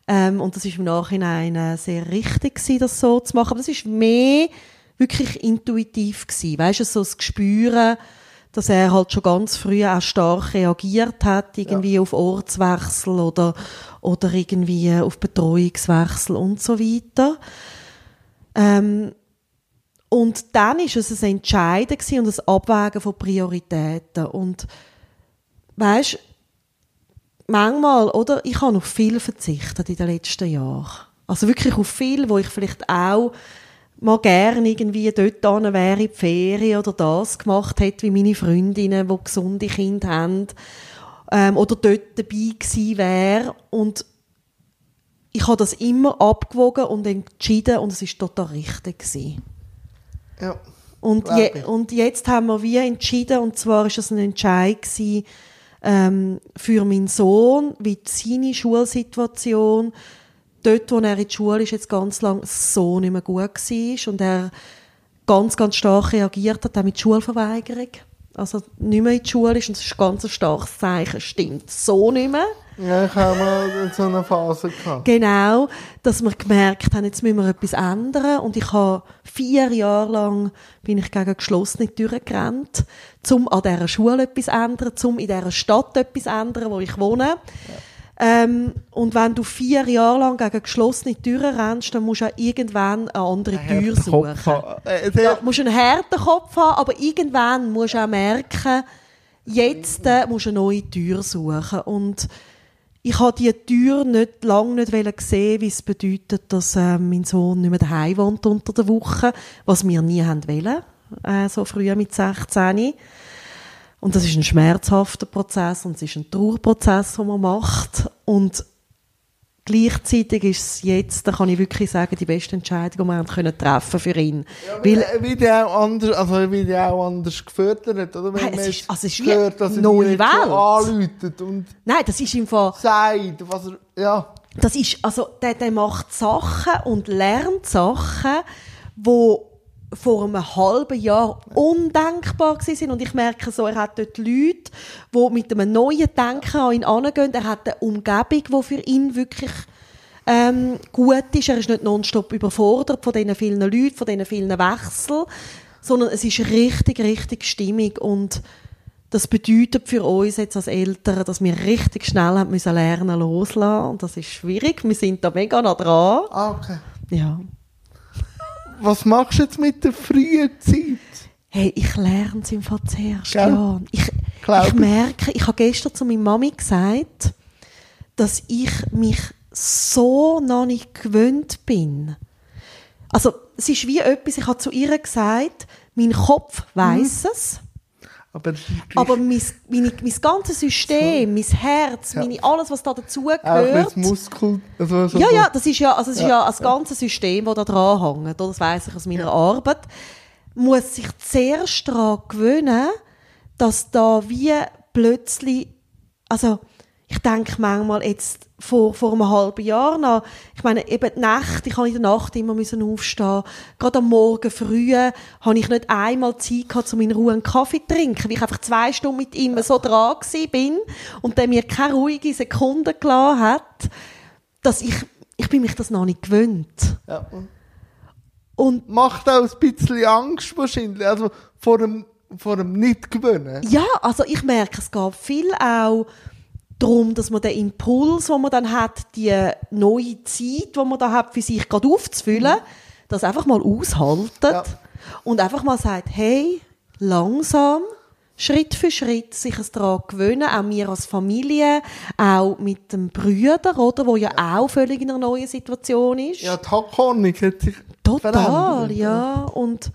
Ähm, und das ist im Nachhinein äh, sehr richtig gewesen, das so zu machen. Aber das ist mehr wirklich intuitiv gewesen. Weißt du, so das Gespüren, dass er halt schon ganz früh auch stark reagiert hat, irgendwie auf Ortswechsel oder, oder irgendwie auf Betreuungswechsel und so weiter. Ähm, und dann ist es ein Entscheiden und ein Abwägen von Prioritäten. Und weißt, manchmal, oder? Ich habe auf viel verzichtet in den letzten Jahren. Also wirklich auf viel, wo ich vielleicht auch mal gerne irgendwie dort hin wäre in die Ferien oder das gemacht hätte, wie meine Freundinnen, die gesunde Kinder haben, ähm, oder dort dabei gewesen wäre. Und ich habe das immer abgewogen und entschieden und es ist total richtig gewesen. Ja. Und, je, und jetzt haben wir wie entschieden, und zwar ist es ein Entscheid gewesen, ähm, für meinen Sohn, wie seine Schulsituation, dort, wo er in der Schule ist, jetzt ganz lang so nicht mehr gut war und er ganz, ganz stark reagiert hat, auch mit Schulverweigerung. also nicht mehr in die Schule ist, und das ist ein ganz starkes Zeichen, stimmt so nicht mehr. Ja, ich habe mal so eine Phase gehabt. Genau, dass wir gemerkt haben, jetzt müssen wir etwas ändern. Und ich habe vier Jahre lang bin ich gegen geschlossene Türen gerannt, um an dieser Schule etwas zu ändern, um in dieser Stadt etwas zu ändern, wo ich wohne. Ja. Ähm, und wenn du vier Jahre lang gegen geschlossene Türen rennst, dann musst du auch irgendwann eine andere Ein Tür suchen. Äh, Ja, du musst einen harten Kopf haben, aber irgendwann musst du auch merken, jetzt äh, musst du eine neue Tür suchen. Und ich habe diese Tür nicht, lange nicht sehen wie es bedeutet, dass äh, mein Sohn nicht mehr daheim wohnt unter der Woche, was wir nie haben wollen, äh, so früh mit 16. Und das ist ein schmerzhafter Prozess und es ist ein Trauerprozess, den man macht. Und gleichzeitig ist es jetzt, da kann ich wirklich sagen, die beste Entscheidung, die wir können treffen für ihn. Ja, weil, wie der auch anders, also wie der auch anders gefördert, oder? Wenn Hey, man es ist- also es ist wie hört, dass er neue Welt. so anläutet und Nein, das ist im Fall, sagt, was er, ja. das ist, also, der, der macht Sachen und lernt Sachen, wo vor einem halben Jahr undenkbar sind. Und ich merke so, er hat dort Leute, die mit einem neuen Denken an ihn herangehen. Er hat eine Umgebung, die für ihn wirklich ähm, gut ist. Er ist nicht nonstop überfordert von diesen vielen Leuten, von diesen vielen Wechseln, sondern es ist richtig, richtig stimmig und das bedeutet für uns jetzt als Eltern, dass wir richtig schnell haben müssen lernen loslassen. Und das ist schwierig. Wir sind da mega nah dran. Ah, okay. Ja. Was machst du jetzt mit der frühen Zeit? Hey, ich lerne es im Fall zuerst, ja. Ich, ich merke, ich habe gestern zu meiner Mami gesagt, dass ich mich so noch nicht gewöhnt bin. Also, es ist wie etwas, ich habe zu ihr gesagt, mein Kopf weiß es, Aber, aber mein, meine, mein ganzes System, mein Herz, Ja. meine, alles, was da auch dazugehört, Muskel. Also, so ja, so- ja, das ist ja, also es ist Ja. ja das ganze System, das da dran hängt, oder? das weiss ich aus meiner Arbeit, muss sich zuerst daran gewöhnen, dass da wie plötzlich, also ich denke manchmal jetzt vor, vor einem halben Jahr noch, ich meine, eben die Nacht, ich habe in der Nacht immer müssen aufstehen. Gerade am Morgen früh habe ich nicht einmal Zeit gehabt, um in Ruhe einen Kaffee zu trinken, weil ich einfach zwei Stunden mit ihm so dran bin und der mir keine ruhige Sekunde gelassen hat, dass ich, ich bin mich das noch nicht gewöhnt. ja. Und Macht auch ein bisschen Angst wahrscheinlich. Also vor dem, vor dem Nicht-Gewöhnen. Ja, also ich merke, es geht viel auch darum, dass man den Impuls, den man dann hat, die neue Zeit, die man da hat, für sich gerade aufzufüllen, das einfach mal aushaltet Ja. und einfach mal sagt, hey, langsam, Schritt für Schritt sich es daran gewöhnen, auch wir als Familie, auch mit dem Brüder, oder, wo ja, auch völlig in einer neuen Situation ist. Ja, die Hackordnung hat sich Total, verändert. ja. Und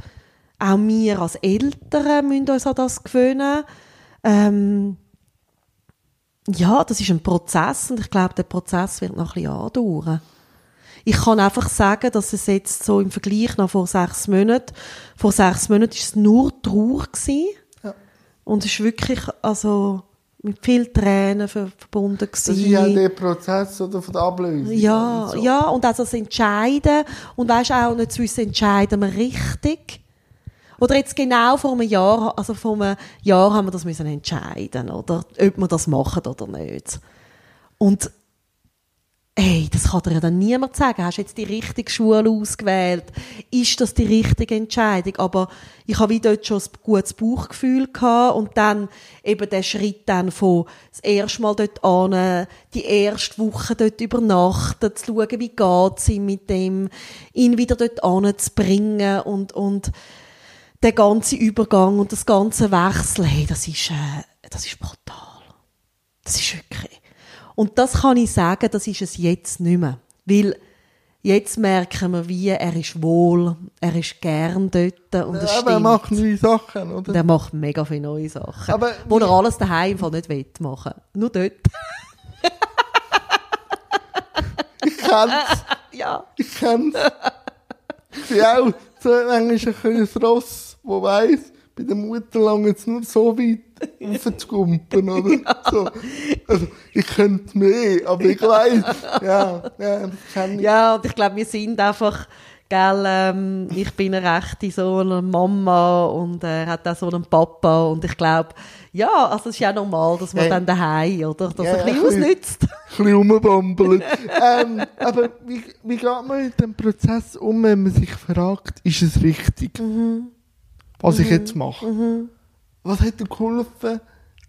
auch wir als Eltern müssen uns an das gewöhnen. Ähm, ja, das ist ein Prozess und ich glaube, der Prozess wird noch ein bisschen andauern. Ich kann einfach sagen, dass es jetzt so im Vergleich noch vor sechs Monaten, vor sechs Monaten ist es nur Trauer gewesen. Ja. Und es ist wirklich, also, mit viel Tränen ver verbunden Das ist ja gewesen. der Prozess oder, von der Ablösung. Ja, und so. ja, und also das Entscheiden. Und weißt auch nicht zu wissen, entscheiden wir richtig? Oder jetzt genau vor einem Jahr, also vor einem Jahr haben wir das müssen entscheiden, oder? Ob wir das machen oder nicht. Und, hey, das kann dir ja dann niemand sagen. Hast du jetzt die richtige Schule ausgewählt? Ist das die richtige Entscheidung? Aber ich habe wie dort schon ein gutes Bauchgefühl gehabt und dann eben der Schritt dann von das erste Mal dort an, die erste Woche dort übernachten, zu schauen, wie geht's ihm mit dem, ihn wieder dort anzubringen und, und der ganze Übergang und das ganze Wechsel, hey, das ist, äh, das ist brutal. Das ist wirklich. Und das kann ich sagen, das ist es jetzt nicht mehr. Weil jetzt merken wir, wie er ist wohl, er ist gern dort und das Ja, aber er macht neue Sachen, oder? Und er macht mega viele neue Sachen. Aber wo er alles daheim Fall nicht will machen. Nur dort. Ich kenn's, ja. ich kenn's. Ich bin auch manchmal ein kleines Ross, wo weiss, bei der Mutter lange jetzt nur so weit raufzugumpen, oder? So. Also, ich könnte mehr, aber ich weiss, ja, ja, das kenn ich. Ja, und ich glaube, wir sind einfach gell, ähm, ich bin eine rechte so eine Mama und äh, er hat auch so einen Papa und ich glaube, ja, also es ist ja normal, dass man Ja. dann daheim, oder, dass Ja, er ein bisschen ausnützt. ein bisschen rumbambeln. ähm, aber wie, wie geht man mit dem Prozess um, wenn man sich fragt, ist es richtig, Mhm. was ich jetzt mache? Was hat dir geholfen,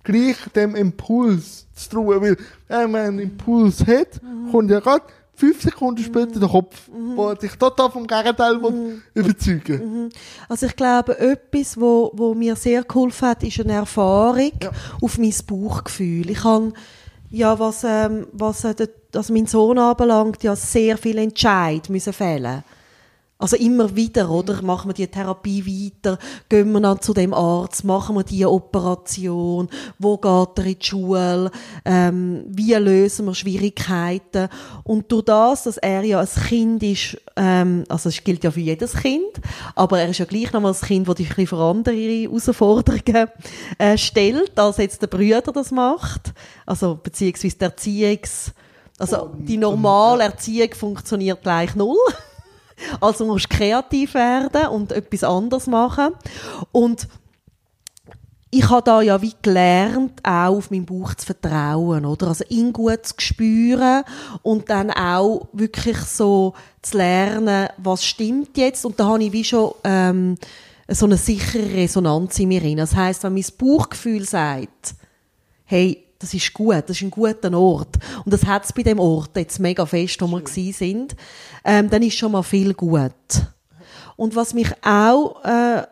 gleich dem Impuls zu trauen? Weil, wenn man einen Impuls hat, Mhm. kommt ja gerade fünf Sekunden später der Kopf, der dich total vom Gegenteil will überzeugen Also ich glaube, etwas, wo, wo mir sehr geholfen hat, ist eine Erfahrung Ja. auf mein Bauchgefühl. Ich habe ja, was, ähm, was äh, also mein Sohn anbelangt, ja sehr viel Entscheid müssen fällen. Also immer wieder, oder? Machen wir die Therapie weiter? Gehen wir dann zu dem Arzt? Machen wir die Operation? Wo geht er in die Schule? Ähm, wie lösen wir Schwierigkeiten? Und durch das, dass er ja ein Kind ist, ähm, also es gilt ja für jedes Kind, aber er ist ja gleich nochmal ein Kind, das dich ein bisschen vor andere Herausforderungen äh, stellt, als jetzt der Brüder das macht. Also beziehungsweise der Erziehungs... Also die normale Erziehung funktioniert gleich null. Also musst du kreativ werden und etwas anderes machen. Und ich habe da ja wie gelernt, auch auf meinen Bauch zu vertrauen, oder? Also ihn gut zu spüren und dann auch wirklich so zu lernen, was stimmt jetzt. Und da habe ich wie schon ähm, so eine sichere Resonanz in mir drin. Das heißt, wenn mein Bauchgefühl sagt, hey, das ist gut, das ist ein guter Ort. Und das hat es bei dem Ort jetzt mega fest, wo wir gsi sind. Ähm, dann ist schon mal viel gut. Und was mich auch äh,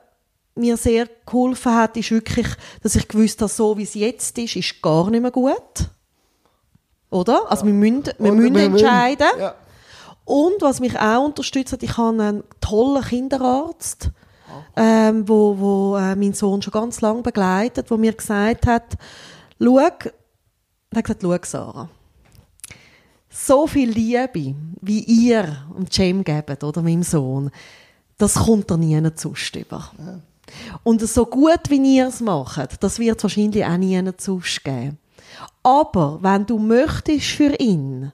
mir sehr geholfen hat, ist wirklich, dass ich gewusst habe, so wie es jetzt ist, ist gar nicht mehr gut. Oder? Also wir müssen, wir Und müssen wir entscheiden. Ja. Und was mich auch unterstützt hat, ich habe einen tollen Kinderarzt, ähm, wo, wo äh, mein Sohn schon ganz lange begleitet, wo mir gesagt hat, schau, er hat gesagt, schau Sarah, so viel Liebe, wie ihr und Cem gebt, oder meinem Sohn, das kommt er nie sonst über. Und so gut, wie ihr es macht, das wird es wahrscheinlich auch nie sonst geben. Aber wenn du möchtest für ihn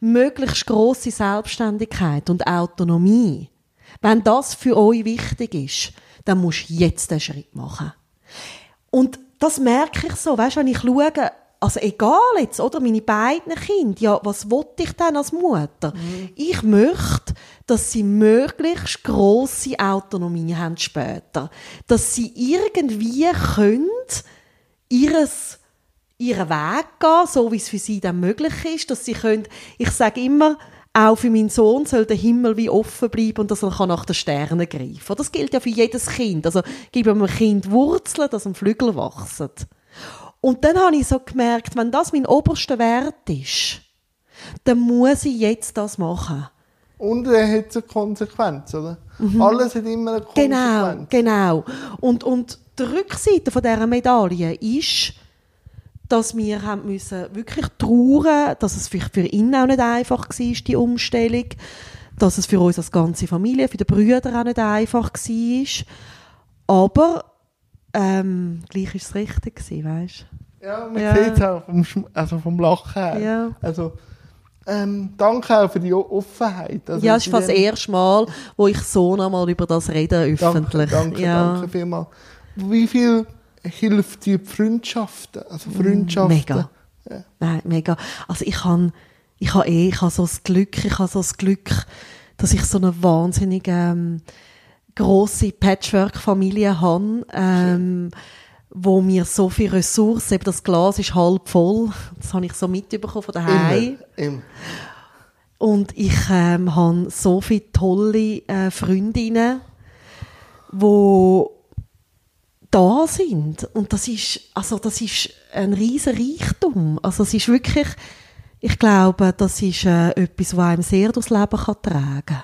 möglichst große Selbstständigkeit und Autonomie, wenn das für euch wichtig ist, dann musst du jetzt den Schritt machen. Und das merke ich so, weißt, wenn ich schaue, also egal jetzt, oder, meine beiden Kinder, ja, was wollte ich denn als Mutter? Ich möchte, dass sie möglichst grosse Autonomie haben später. Dass sie irgendwie können, ihres, ihren Weg gehen, so wie es für sie dann möglich ist, dass sie können, ich sage immer, auch für meinen Sohn soll der Himmel wie offen bleiben und dass er kann nach den Sternen greifen. Das gilt ja für jedes Kind. Also gib einem Kind Wurzeln, dass ihm Flügel wachsen. Und dann habe ich so gemerkt, wenn das mein oberster Wert ist, dann muss ich jetzt das machen. Und er hat so Konsequenz, oder? Alles hat immer eine Genau, Konsequenz. genau. Und, und die Rückseite von dieser Medaille ist, dass wir haben müssen wirklich trauern, dass es vielleicht für ihn auch nicht einfach war, die Umstellung, dass es für uns als ganze Familie, für die Brüder auch nicht einfach war. Aber ähm, gleich ist es richtig gewesen, weißt Ja, man Ja. sieht es auch vom, also vom Lachen her. Ja. Also, ähm, danke auch für die Offenheit. Also ja, es ist fast das erste Mal, wo ich so nochmal über das rede, Danke, öffentlich. danke, ja. danke vielmals. Wie viel hilft die Freundschaften? Also Freundschaften. Mega. Nein, mega. Also ich habe ich habe eh, ich habe so das Glück, ich habe so das Glück, dass ich so eine wahnsinnige ähm, große Patchwork-Familie habe, ähm, wo mir so viele Ressourcen, eben das Glas ist halb voll, das habe ich so mitbekommen von daheim. Und ich ähm, habe so viele tolle äh, Freundinnen, die da sind. Und das ist, also das ist ein riesen Reichtum. Also es ist wirklich, ich glaube, das ist äh, etwas, was einem sehr durchs Leben kann tragen kann.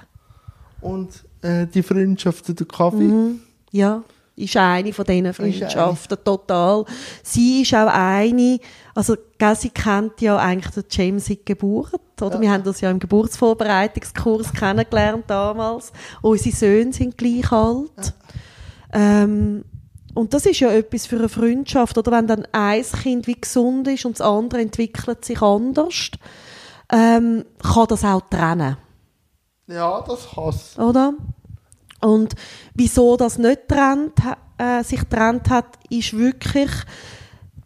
Und äh, die Freundschaft zu der Kaffee. Mhm. Ja, ist eine von diesen Freundschaften, total. Sie ist auch eine, also, gell, sie kennt ja eigentlich den James seit Geburt, oder? Wir haben das ja im Geburtsvorbereitungskurs kennengelernt damals. Unsere Söhne sind gleich alt. Ähm, und das ist ja etwas für eine Freundschaft, oder? Wenn dann ein Kind wie gesund ist und das andere entwickelt sich anders, ähm, kann das auch trennen. Ja, das Hass. oder? Und wieso das nicht trennt, äh, sich trennt hat, ist wirklich,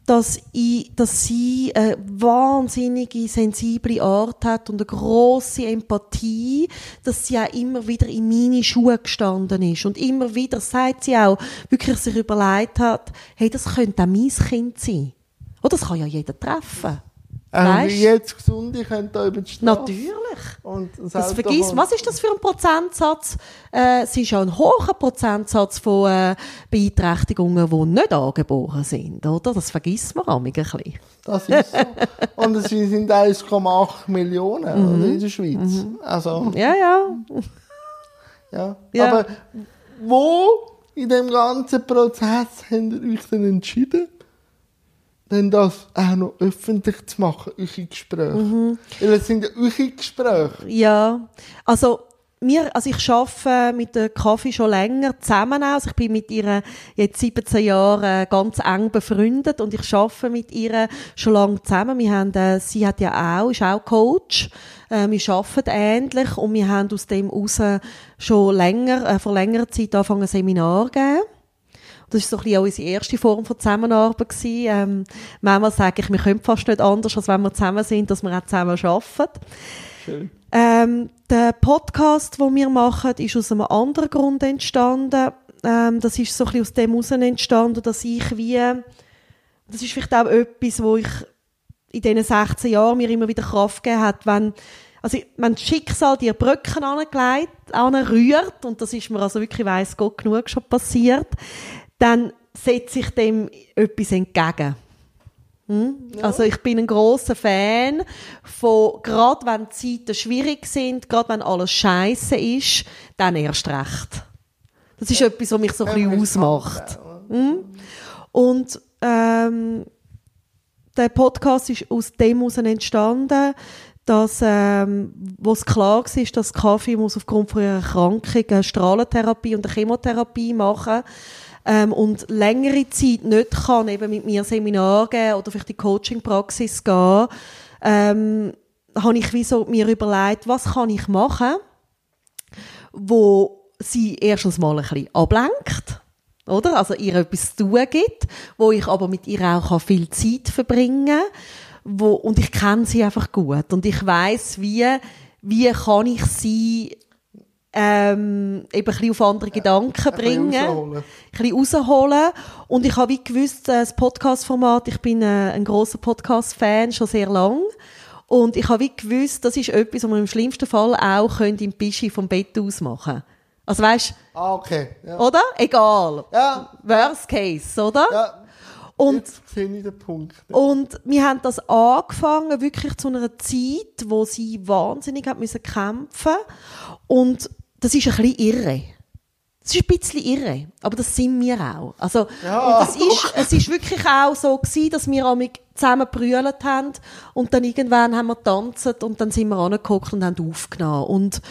dass, ich, dass sie eine wahnsinnige, sensible Art hat und eine grosse Empathie, dass sie auch immer wieder in meine Schuhe gestanden ist. Und immer wieder sagt sie auch, wirklich sich überlegt hat, hey, das könnte auch mein Kind sein. Oder das kann ja jeder treffen. Also Weißt? jetzt Gesunde können da über die Straße. Natürlich. Und Das vergisst, was ist das für ein Prozentsatz? Äh, es ist ja ein hoher Prozentsatz von äh, Beeinträchtigungen, die nicht angeboren sind, oder? Das vergisst man ein bisschen. Das ist so. Und es sind 1,8 Millionen Mhm. oder, in der Schweiz. Also, Ja, ja. ja. Ja. Aber wo in dem ganzen Prozess habt ihr euch denn entschieden, denn das auch noch öffentlich zu machen, eure Gespräche? Mhm. Weil es sind ja eure Gespräche. Ja, also mir, also ich arbeite mit der Kaffee schon länger zusammen. Also ich bin mit ihr jetzt 17 Jahre ganz eng befreundet und ich arbeite mit ihr schon lange zusammen. Wir haben, äh, sie hat ja auch, ist auch Coach. Äh, wir arbeiten ähnlich und wir haben aus dem heraus schon länger, äh, vor längerer Zeit angefangen, ein Seminar zu geben. Das war so ein bisschen auch unsere erste Form von Zusammenarbeit. Gewesen. Ähm, manchmal sage ich, wir können fast nicht anders, als wenn wir zusammen sind, dass wir auch zusammen arbeiten. Schön. Ähm, der Podcast, den wir machen, ist aus einem anderen Grund entstanden. Ähm, das ist so ein bisschen aus dem heraus entstanden, dass ich wie, das ist vielleicht auch etwas, wo ich in diesen 16 Jahren mir immer wieder Kraft gegeben hat, wenn, also, wenn das Schicksal dir Brücken angelegt, anrührt, und das ist mir also wirklich, weiss Gott, genug schon passiert, dann setze ich dem etwas entgegen. Hm? Also ich bin ein großer Fan von, gerade wenn die Zeiten schwierig sind, gerade wenn alles scheiße ist, dann erst recht. Das ist etwas, was mich so ein bisschen ausmacht. Hm? Und ähm, der Podcast ist aus dem heraus entstanden, dass, ähm, wo es klar war, dass Kaffee muss aufgrund von ihrer Erkrankung eine Strahlentherapie und eine Chemotherapie machen ähm, und längere Zeit nicht kann eben mit mir Seminar geben oder vielleicht die Coaching-Praxis gehen, ähm, habe ich wie so mir überlegt, was kann ich machen, wo sie erstens mal ein bisschen ablenkt, oder? Also ihr etwas zu tun gibt, wo ich aber mit ihr auch viel Zeit verbringen kann, wo, und ich kenne sie einfach gut und ich weiß wie, wie kann ich sie ähm, eben ein bisschen auf andere Gedanken bringen, ein bisschen rausholen. Und ich habe wie gewusst, äh, das Podcast-Format, ich bin äh, ein großer Podcast-Fan, schon sehr lang. Und ich habe wie gewusst, das ist etwas, was man im schlimmsten Fall auch könnte im Pischi vom Bett aus machen Also weißt Ah, okay. Ja. oder? Egal. Ja. Worst case, oder? ja. Und Punkt. und wir haben das angefangen, wirklich zu einer Zeit, wo sie wahnsinnig hat müssen kämpfen Und das ist ein bisschen irre. Das ist ein bisschen irre, aber das sind wir auch. Also, Ja. das ist, es ist wirklich auch so gewesen, dass wir amig zusammen brüllt haben und dann irgendwann haben wir getanzt und dann sind wir angeguckt und haben aufgenommen. Und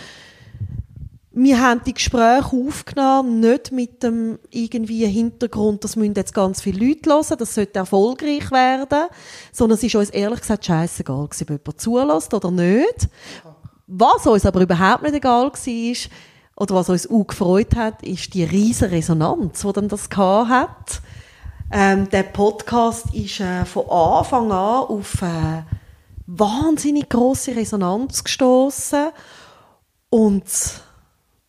wir haben die Gespräche aufgenommen, nicht mit dem irgendwie Hintergrund, das müssen jetzt ganz viele Leute hören, das sollte erfolgreich werden, sondern es ist uns ehrlich gesagt scheißegal ob jemand zulässt oder nicht. Was uns aber überhaupt nicht egal war, oder was uns auch gefreut hat, ist die riesige Resonanz, die dann das gehabt hat. Ähm, der Podcast ist äh, von Anfang an auf äh, wahnsinnig große Resonanz gestoßen und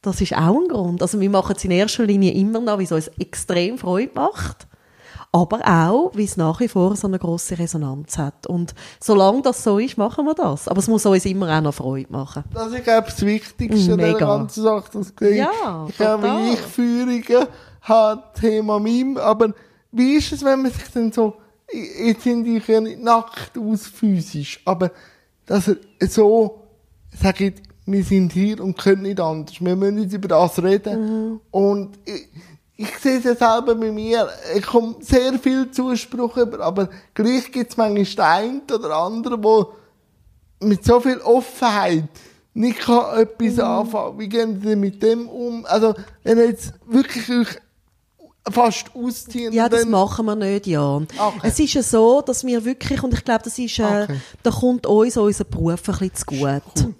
das ist auch ein Grund. Also wir machen es in erster Linie immer noch, weil es uns extrem Freude macht. Aber auch, weil es nach wie vor so eine grosse Resonanz hat. Und solange das so ist, machen wir das. Aber es muss uns immer auch noch Freude machen. Das ist, glaube ich, das Wichtigste an dieser Mega. ganzen Sache. Das Ja, ich glaube, total. ich Führungen habe Thema Meme, aber wie ist es, wenn man sich dann so, jetzt sind ich ja nicht nackt aus physisch, aber dass er so, sag ich, wir sind hier und können nicht anders. Wir müssen jetzt über das reden. Mhm. Und ich, ich sehe es ja selber bei mir. Ich komme sehr viel Zuspruch über, aber gleich gibt es manchmal einen oder anderen, der mit so viel Offenheit nicht kann etwas anfangen. Wie gehen Sie mit dem um? Also, wenn ihr jetzt wirklich euch fast ausziehen. Ja, das machen wir nicht, Jan. Okay. Es ist ja so, dass wir wirklich, und ich glaube, das ist, äh, Okay. da kommt uns unser Beruf ein bisschen zu gut.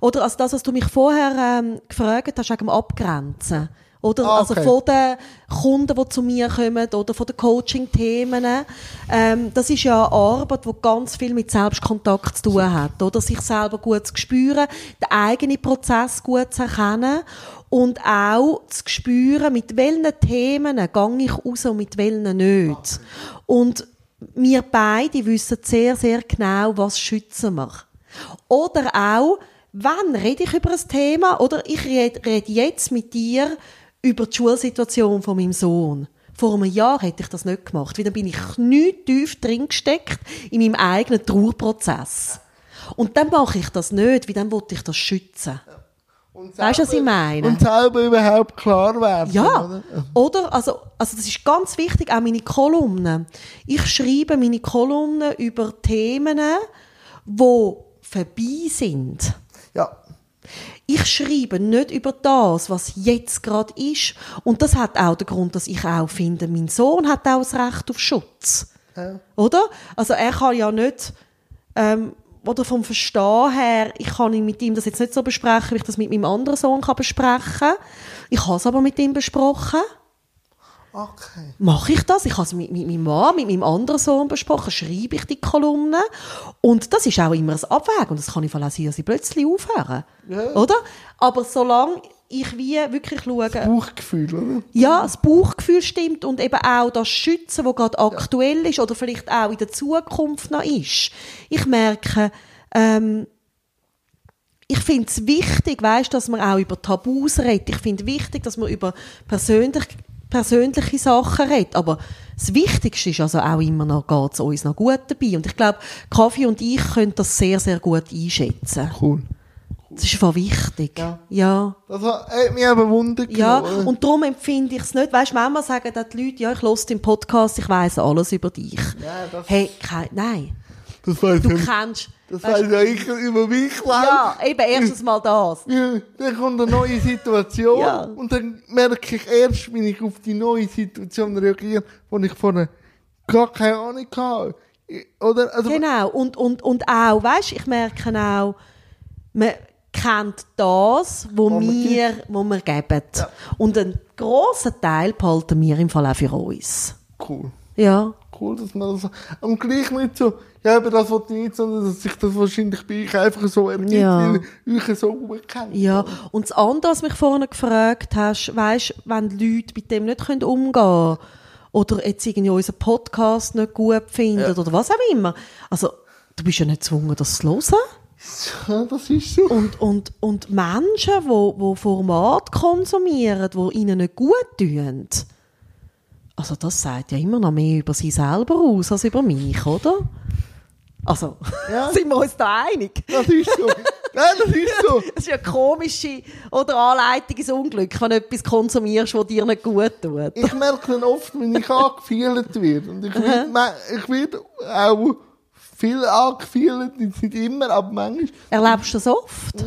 Oder, also das, was du mich vorher ähm, gefragt hast, wegen dem Abgrenzen. Oder, Ah, also okay. von den Kunden, die zu mir kommen, oder von den Coaching-Themen. Ähm, das ist ja eine Arbeit, die ganz viel mit Selbstkontakt zu tun hat. Oder sich selber gut zu spüren, den eigenen Prozess gut zu erkennen und auch zu spüren, mit welchen Themen gehe ich raus und mit welchen nicht. Und wir beide wissen sehr, sehr genau, was schützen wir. Oder auch, wann rede ich über ein Thema? Oder ich rede, rede jetzt mit dir über die Schulsituation von meinem Sohn. Vor einem Jahr hätte ich das nicht gemacht, weil dann bin ich knietief drin gesteckt in meinem eigenen Trauerprozess. Und dann mache ich das nicht, weil dann wollte ich das schützen. Und Weißt du, was ich selber- meine? Und selber überhaupt klar werden. Ja, Oder? oder? Also, also das ist ganz wichtig, auch meine Kolumnen. Ich schreibe meine Kolumnen über Themen, die vorbei sind. ja. Ich schreibe nicht über das, was jetzt gerade ist. Und das hat auch den Grund, dass ich auch finde, mein Sohn hat auch das Recht auf Schutz. Ja. Oder? Also er kann ja nicht, ähm, oder vom Verstehen her, ich kann mit ihm das jetzt nicht so besprechen, wie ich das mit meinem anderen Sohn kann besprechen Ich habe es aber mit ihm besprochen. Okay. Mache ich das? Ich habe es mit, mit meinem Mann, mit meinem anderen Sohn besprochen, schreibe ich die Kolumnen. Und das ist auch immer ein Abwägen. Und das kann ich sein, dass ich plötzlich aufhöre. Ja. Oder? Aber solange ich wie wirklich schaue, Bauchgefühl, oder? ja, das Bauchgefühl stimmt und eben auch das Schützen, was gerade aktuell ist oder vielleicht auch in der Zukunft noch ist. Ich merke, ähm, ich finde es wichtig, weißt, dass man auch über Tabus redet. Ich finde wichtig, dass man über persönlich, persönliche Sachen redet. Aber das Wichtigste ist also auch immer noch, geht es uns noch gut dabei. Und ich glaube, Kaffee und ich können das sehr, sehr gut einschätzen. Cool. Das ist voll wichtig. Ja. ja. Das hat mich aber Wunder Ja, genommen. und darum empfinde ich es nicht. Weißt du, manchmal sagen dann die Leute, ja, ich höre den Podcast, ich weiß alles über dich. Ja, das- hey, kein, nein. das weiß Du ja, kennst. Das weisst- weiß ja ich über mich ja, eben erstens mal das. Ja, dann kommt eine neue Situation Ja. und dann merke ich erst, wie ich auf die neue Situation reagiere, wo ich vorher gar keine Ahnung hatte. Oder? Also, Genau. Und, und, und auch, weißt du, ich merke auch, man kennt das, wo, man wir, wo wir geben. Ja. Und einen grossen Teil behalten wir im Fall auch für uns. Cool. Ja. Cool, dass man das am gleich nicht so, ja, aber das wollte ich nicht, sondern dass sich das wahrscheinlich bei euch einfach so ergibt, Ja. weil euch so gut kennt. Ja, und das andere, was mich vorhin gefragt hast, weisst, wenn die Leute mit dem nicht können umgehen können, oder jetzt irgendwie unseren Podcast nicht gut finden, oder was auch immer. Also, du bist ja nicht gezwungen, das zu hören. Ja, das ist so. Und, und, und Menschen, die wo, wo Format konsumieren, die ihnen nicht gut tun, also das sagt ja immer noch mehr über sie selber aus, als über mich, oder? Also, Ja. sind wir uns da einig? Das ist so. Nein, das ist so. Das ist ja eine komische oder Anleitung ins Unglück, wenn du etwas konsumierst, was dir nicht gut tut. Ich merke dann oft, wenn ich angefühlt werde. Und ich werde, ich werde auch viel angefühlt, nicht immer, aber manchmal Erlebst du das oft?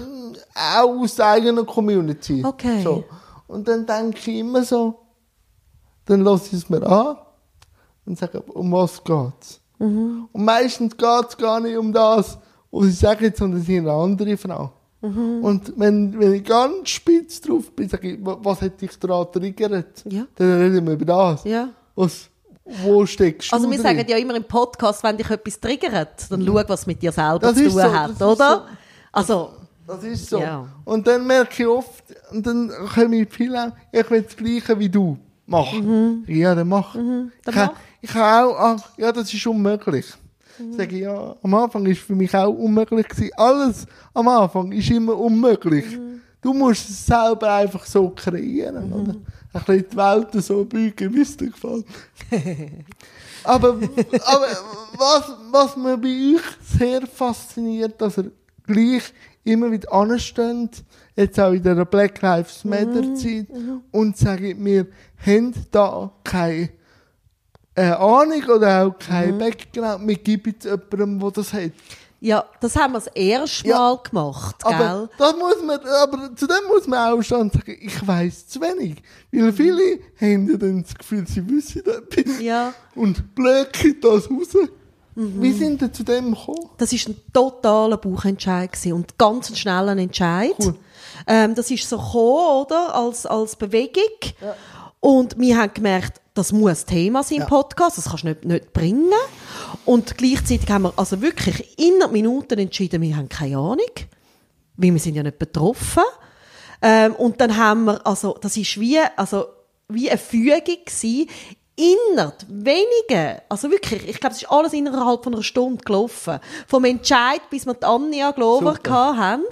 auch aus der eigenen Community. Okay. So. Und dann denke ich immer so, dann lasse ich es mir an und sage, um was geht's? Mhm. Und meistens geht's gar nicht um das, was ich sage, sondern es ist eine andere Frau. Mhm. Und wenn, wenn ich ganz spitz drauf bin, sage ich, wa- was hat dich daran triggert? Ja. Dann reden wir über das. Ja. Was, wo steckst Also du wir drin? sagen ja immer im Podcast, wenn dich etwas triggert, dann schau, was mit dir selber Das zu tun so, hat, das ist oder? so. Also, Das ist so. Ja. Und dann merke ich oft, und dann komme ich viel auch, ich will das Gleiche wie du machen. Ja, dann mach. Mhm. dann ich, habe auch, ah, ja, das ist unmöglich. Mhm. Sage ich, ja, am Anfang ist für mich auch unmöglich gewesen. Alles am Anfang ist immer unmöglich. Mhm. Du musst es selber einfach so kreieren, oder? Ein bisschen die Welt so bügen, wie es dir gefällt. aber, aber was, was mir bei euch sehr fasziniert, dass ihr gleich immer wieder ansteht, jetzt auch in der Black Lives Matter Zeit, und sagt, wir haben da keine äh, Ahnung oder auch kein Background, wir geben es jemandem, der das hat. Ja, das haben wir das erste Ja. Mal gemacht, gell? Aber, das muss man, aber zu dem muss man auch schon sagen, ich weiss zu wenig. Weil viele haben ja dann das Gefühl, sie wissen etwas. Ja. Und blöken das raus. Wie sind sie zu dem gekommen? Das ist ein totaler Bauchentscheid gewesen und ganz ein schneller Entscheid. Cool. Ähm, das ist so gekommen, oder? Als, als Bewegung. Und wir haben gemerkt, das muss Thema sein im Ja. Podcast, das kannst du nicht, nicht bringen. Und gleichzeitig haben wir also wirklich innerhalb Minuten entschieden, wir haben keine Ahnung, weil wir sind ja nicht betroffen. Ähm, und dann haben wir, also das ist wie, also wie eine Fügung gewesen, innerhalb wenigen, also wirklich, ich glaube, es ist alles innerhalb von einer Stunde gelaufen. Vom Entscheid, bis wir die Anja Glover hatten.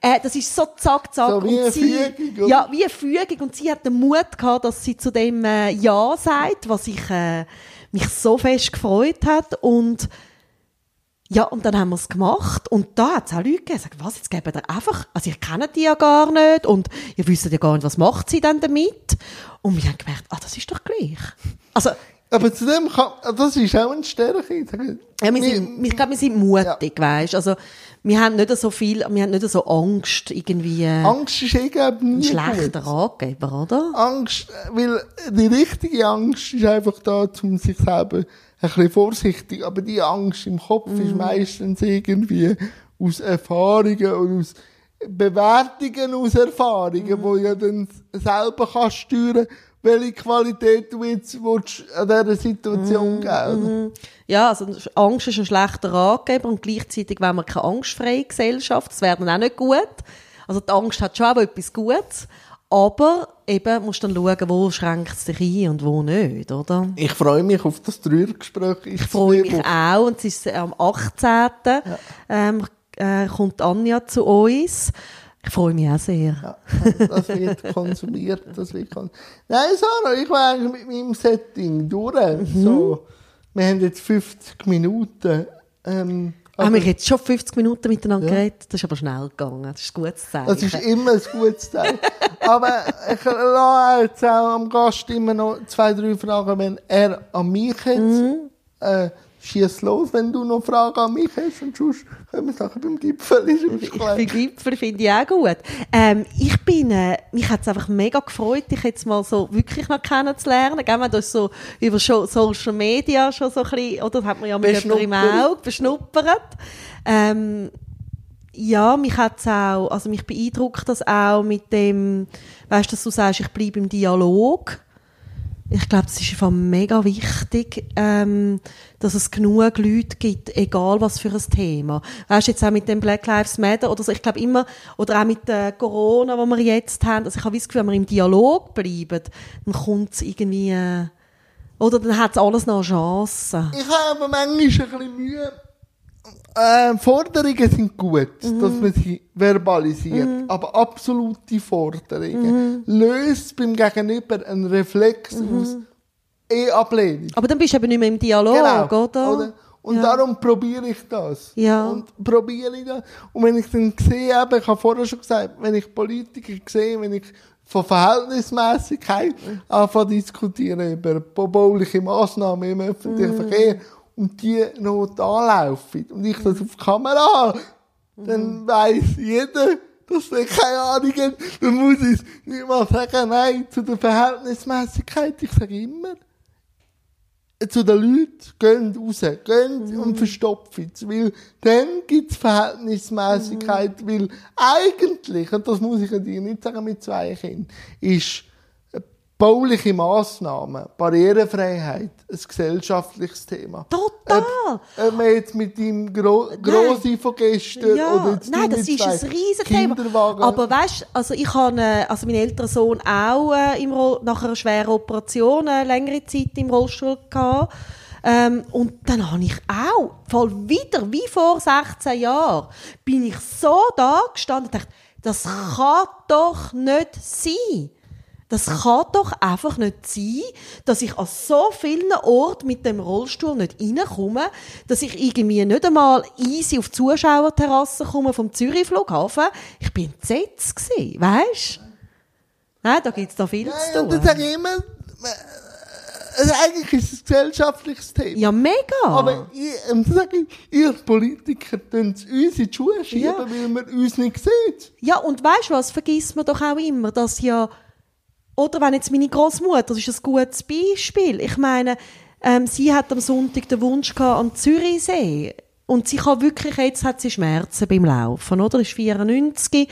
Äh, das ist so zack, zack. So wie und eine sie, Fügung, oder? Ja, wie eine Fügung. Und sie hat den Mut gehabt, dass sie zu dem äh, Ja sagt, was ich, äh, mich so fest gefreut hat. Und ja, und dann haben wir es gemacht. Und da hat es auch Leute gegeben, sagen, was, jetzt geben ihr einfach, also ihr kennt die ja gar nicht und ihr wisst ja gar nicht, was macht sie denn damit. Und wir haben gemerkt, ah, das ist doch gleich. Also, Aber zu dem kann, das ist auch eine Stärke. Ich ja, wir sind, ich glaube, wir sind mutig, weißt Also, wir haben nicht so viel, wir haben nicht so Angst, irgendwie Angst ist eh, glaube ich, ein schlechter. Ratgeber, oder? Angst, äh, weil die richtige Angst ist einfach da, um sich selber ein bisschen vorsichtig, aber die Angst im Kopf ist Mhm. meistens irgendwie aus Erfahrungen und aus Bewertungen aus Erfahrungen, Mhm. wo ja dann selber kannst steuern, welche Qualität du jetzt willst an dieser Mhm. Situation geben. Ja, also Angst ist ein schlechter Ratgeber und gleichzeitig wollen wir keine angstfreie Gesellschaft. Das wäre dann auch nicht gut. Also die Angst hat schon auch etwas Gutes. Aber eben musst du dann schauen, wo schränkt es dich ein und wo nicht, oder? Ich freue mich auf das Dreiergespräch. Ich freue mich auch. Und es ist am 18. Ähm, äh, kommt Anja zu uns. Ich freue mich auch sehr. Ja, das wird konsumiert, das wird kon Nein, Sarah, ich war eigentlich mit meinem Setting durch. Mhm. So, wir haben jetzt 50 Minuten. Ähm, haben aber wir jetzt schon 50 Minuten miteinander Ja. geredet? Das ist aber schnell gegangen. Das ist ein gutes Zeichen. das ist immer ein gutes Teil. aber ich lasse jetzt auch am Gast immer noch zwei, drei Fragen, wenn er an mich hat. Mhm. Äh, schieß los, wenn du noch Fragen an mich hast. Und sonst können wir es nachher beim Gipfel. Bin Gipfel, finde ich auch gut. Ähm, ich bin, äh, mich hat es einfach mega gefreut, dich jetzt mal so wirklich noch kennenzulernen. Gell? Man das so über Social Media schon so ein bisschen, oder hat man ja mit jemandem im. Auge beschnuppert. Ähm, ja, mich hat's auch, also mich beeindruckt das auch mit dem, weißt du, dass du sagst, ich bleibe im Dialog. Ich glaube, es ist einfach mega wichtig, ähm, dass es genug Leute gibt, egal was für ein Thema. Weißt du, jetzt auch mit dem Black Lives Matter oder so, ich glaube immer, oder auch mit der Corona, wo wir jetzt haben, also ich habe das Gefühl, wenn wir im Dialog bleiben, dann kommt es irgendwie, äh, oder dann hat es alles noch eine Chance. Ich habe manchmal ein bisschen Mühe. Äh, Forderungen sind gut, Mhm. dass man sie verbalisiert. Aber absolute Forderungen löst beim Gegenüber einen Reflex Mhm. aus eh Ablehnung. Aber dann bist du eben nicht mehr im Dialog, oder? Und Ja. darum probiere ich das. Ja. Und probiere ich das. Und wenn ich dann sehe, eben, ich habe vorher schon gesagt, wenn ich Politiker sehe, wenn ich von Verhältnismäßigkeit anfange zu diskutieren über bauliche Massnahmen im öffentlichen Mhm. Verkehr und die noch anlaufen und ich das auf die Kamera habe, dann Mhm. weiss jeder, dass der keine Ahnung hat. Dann muss ich nicht mal sagen, nein, zu der Verhältnismäßigkeit. Ich sage immer, zu den Leuten, geht raus, geht und verstopft es, weil dann gibt es Verhältnismäßigkeit, weil eigentlich, und das muss ich dir nicht sagen mit zwei Kindern, ist bauliche Massnahmen, Barrierefreiheit, ein gesellschaftliches Thema. Total. Ob, ob man jetzt mit deinem Gro Grossi von gestern Ja, oder jetzt nein, das ist ein zwei riesen Thema. Kinderwagen. Aber weißt, also ich habe, äh, also mein älterer Sohn auch äh, im Roll nach einer schweren Operation äh, längere Zeit im Rollstuhl gehabt. Ähm, und dann habe ich auch, voll wieder, wie vor 16 Jahren, bin ich so da gestanden und dachte, das kann doch nicht sein. Das kann doch einfach nicht sein, dass ich an so vielen Orten mit dem Rollstuhl nicht reinkomme, dass ich irgendwie nicht einmal easy auf die Zuschauerterrasse komme vom Zürich Flughafen. Ich bin entsetzt gewesen, weisst? Nein, da gibt's da viel Ja, zu ja, tun. dann sage ich immer, also eigentlich ist es ein gesellschaftliches Thema. Ja, mega. Aber ich, ähm, sag ich, ihr Politiker tun es uns in die Schuhe schieben, Ja. weil man uns nicht sieht. Ja, und weißt du was, vergisst man doch auch immer, dass ja, oder wenn jetzt meine Großmutter, das ist ein gutes Beispiel. Ich meine, ähm, sie hat am Sonntag den Wunsch gehabt an den Zürichsee. Und sie kann wirklich, jetzt hat sie Schmerzen beim Laufen, oder? Ist 94.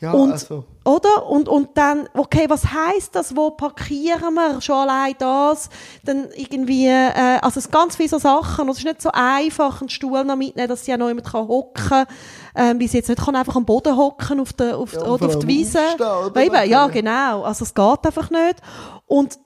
Ja, und, also. Oder? Und, und dann, okay, was heißt das? Wo parkieren wir? Schon allein das. Dann irgendwie, äh, also es ganz viele so Sachen. Und es ist nicht so einfach, einen Stuhl noch mitnehmen, dass sie auch noch jemand kann hocken kann. Ähm, wie sie jetzt nicht kann einfach am Boden hocken auf der, auf, Ja, oder auf der Wiese. Eben, ja, genau. Also es geht einfach nicht. Und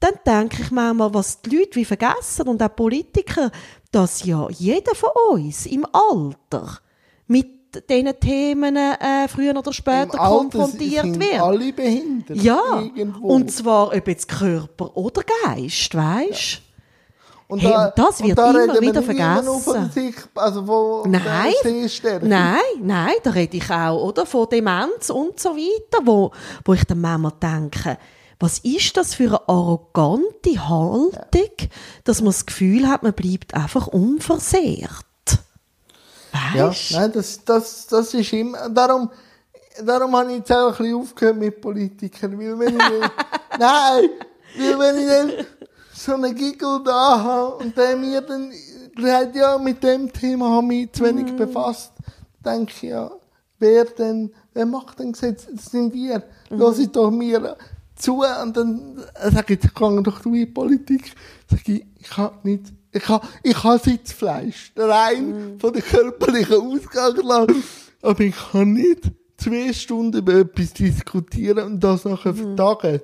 dann denke ich manchmal, was die Leute wie vergessen und auch Politiker, dass ja jeder von uns im Alter mit diesen Themen äh, früher oder später Im konfrontiert sind wird. alle behindert. Ja, Irgendwo. und zwar ob jetzt Körper oder Geist, weißt Und Hey, und das wird da immer wieder vergessen. Sicht, also von Nein. Nein, nein, da rede ich auch, oder? Von Demenz und so weiter, wo, wo ich dann manchmal denke, was ist das für eine arrogante Haltung, dass man das Gefühl hat, man bleibt einfach unversehrt. Ja, Weißt nein, das, das, das ist immer, darum, darum habe ich jetzt auch ein bisschen aufgehört mit Politikern, weil wenn ich dann, nein, weil wenn ich dann so einen Giggle da habe und der mir dann sagt, ja, mit dem Thema habe ich mich zu wenig befasst, denke ich, ja, wer denn, wer macht denn Gesetze? Das sind ihr. Lass ich doch mir zu und dann sage ich, ich gehe doch du in die Politik. Sag ich, ich habe nicht, ich habe, ich habe Sitzfleisch, rein von der körperlichen Ausgangslage, aber ich kann nicht zwei Stunden über etwas diskutieren und das nachher vertagen.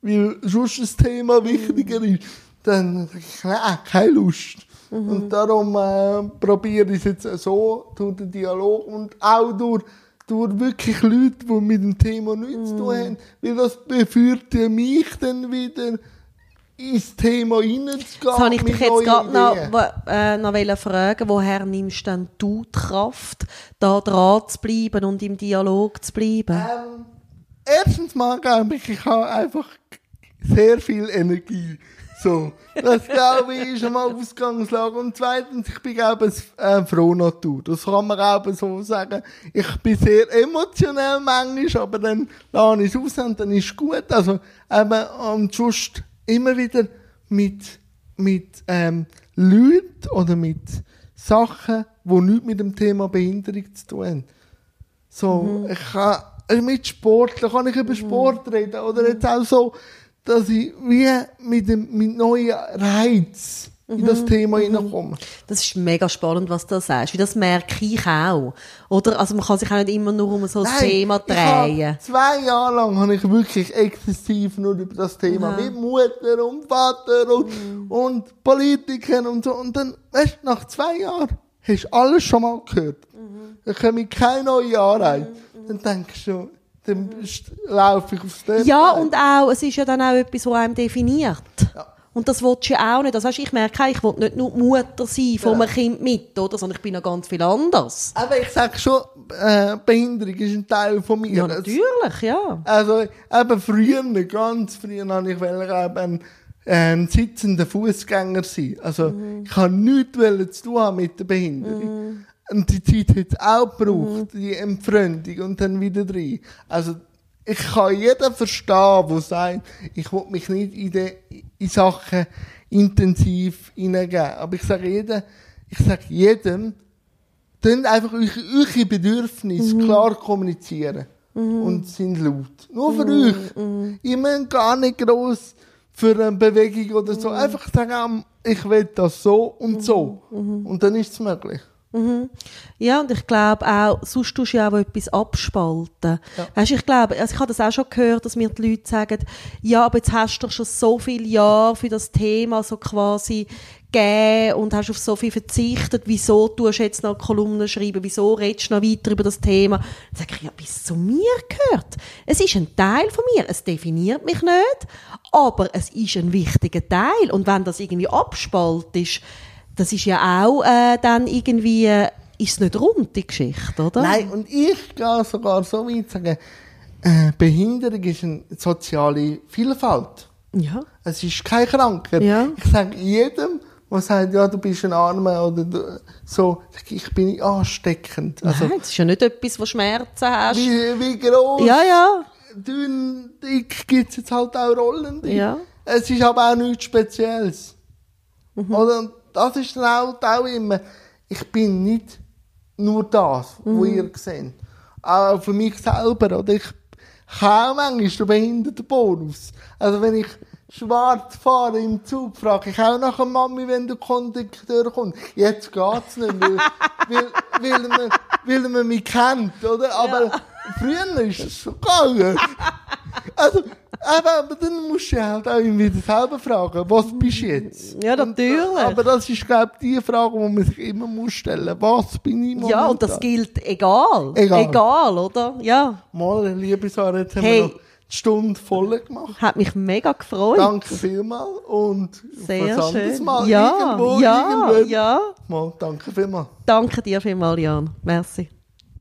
Weil sonst das Thema wichtiger ist. Dann ich, nein, keine Lust. Und darum äh, probiere ich es jetzt so durch den Dialog und auch durch, durch wirklich Leute, die mit dem Thema nichts zu tun haben. Weil das beführt ja mich dann wieder ins Thema reinzugehen. Das habe ich dich jetzt gerade noch, äh, noch fragen, woher nimmst denn du die Kraft, da dran zu bleiben und im Dialog zu bleiben? Ähm, erstens mal glaube ich, ich habe einfach sehr viel Energie. So, das glaube ich ist einmal Ausgangslage. Und zweitens, ich bin glaube ich äh, Frohnatur. Das kann man auch so sagen. Ich bin sehr emotionell manchmal, aber dann lasse ich es aus und dann ist gut. Also, eben, und sonst immer wieder mit, mit, ähm, Leuten oder mit Sachen, die nichts mit dem Thema Behinderung zu tun haben. So, ich kann, also mit Sport, da kann ich über Sport reden. Oder jetzt auch so, dass ich wie mit dem, mit neuen Reiz in das Thema hineinkomme. Das ist mega spannend, was du sagst. Weil das merke ich auch. Oder? Also man kann sich auch nicht immer nur um so ein Thema drehen. Zwei Jahre lang habe ich wirklich exzessiv nur über das Thema mit Mutter und Vater und, Mhm. und Politikern und so. Und dann, weißt du, nach zwei Jahren hast du alles schon mal gehört. Mhm. Dann komme ich keine neue Anreize. Dann denkst du, dann laufe ich aufs Tempo. Ja, und auch, es ist ja dann auch etwas, was einem definiert. Und das willst du ja auch nicht. Das heißt, ich merke, ich will nicht nur die Mutter sein von einem Kind mit, oder? Sondern ich bin noch ganz viel anders. Aber ich sage schon, äh, Behinderung ist ein Teil von mir. Ja, natürlich, ja. Also, eben früher, ganz früher, habe ich wollte eben ein, sitzender Fußgänger sein. Also, ich habe nichts zu tun haben mit der Behinderung. Und die Zeit hat es auch gebraucht, die Entfremdung und dann wieder rein. Also, ich kann jeden verstehen, der sagt, ich will mich nicht in, Sachen intensiv hineingeben. Aber ich sage jedem, ich sage jedem, Dann einfach eure, eure Bedürfnisse klar kommunizieren. Und sind laut. Nur für euch. Ihr müsst gar nicht gross für eine Bewegung oder so. Einfach sagen, ah, ich will das so und so. Und dann ist es möglich. Ja, und ich glaube auch, sonst tust du ja auch etwas abspalten. Weißt, ich glaube, also ich habe das auch schon gehört, dass mir die Leute sagen, ja, aber jetzt hast du doch schon so viele Jahre für das Thema so quasi gegeben und hast auf so viel verzichtet, wieso tust du jetzt noch Kolumnen schreiben, wieso redest du noch weiter über das Thema? Dann sage ich, ja, bis zu mir gehört. Es ist ein Teil von mir, es definiert mich nicht, aber es ist ein wichtiger Teil und wenn das irgendwie abspaltest, das ist ja auch äh, dann irgendwie, äh, ist es nicht rund, die Geschichte, oder? Nein, und ich gehe sogar so weit sagen, äh, Behinderung ist eine soziale Vielfalt. Ja. Es ist keine Krankheit. Ja. Ich sage jedem, der sagt, ja, du bist ein Armer oder du, so, ich bin ansteckend. Also, Nein, das ist ja nicht etwas, wo Schmerzen hast. wie, wie groß, Ja, ja. dünn, dick gibt es jetzt halt auch Rollen. Ja. Es ist aber auch nichts Spezielles. Mhm. Oder? Das ist dann auch, auch immer, ich bin nicht nur das, Mhm. wo ihr seht. Auch für mich selber. Oder? Ich habe auch manchmal den Behindertenbonus. Also wenn ich schwarz fahre im Zug, frage ich auch nach Mami, wenn der Kondukteur kommt. Jetzt geht's nicht, weil, weil, weil, man, weil man mich kennt, oder? Aber früher ist es schon gegangen. Also, aber, dann musst du halt auch irgendwie selber fragen, was bist du jetzt? Ja, Und, natürlich. aber das ist, glaube ich, die Frage, die man sich immer muss stellen muss. Was bin ich momentan? Ja, und das gilt egal. Egal. Egal, oder? Ja. Mal, liebe Sarah, jetzt haben Hey. wir noch die Stunde voll gemacht. Hat mich mega gefreut. Danke vielmals und Sehr was anderes schön. Mal ja, irgendwo, ja, irgendwann. ja. Mal, danke vielmals. Danke dir vielmals, Jan. Merci.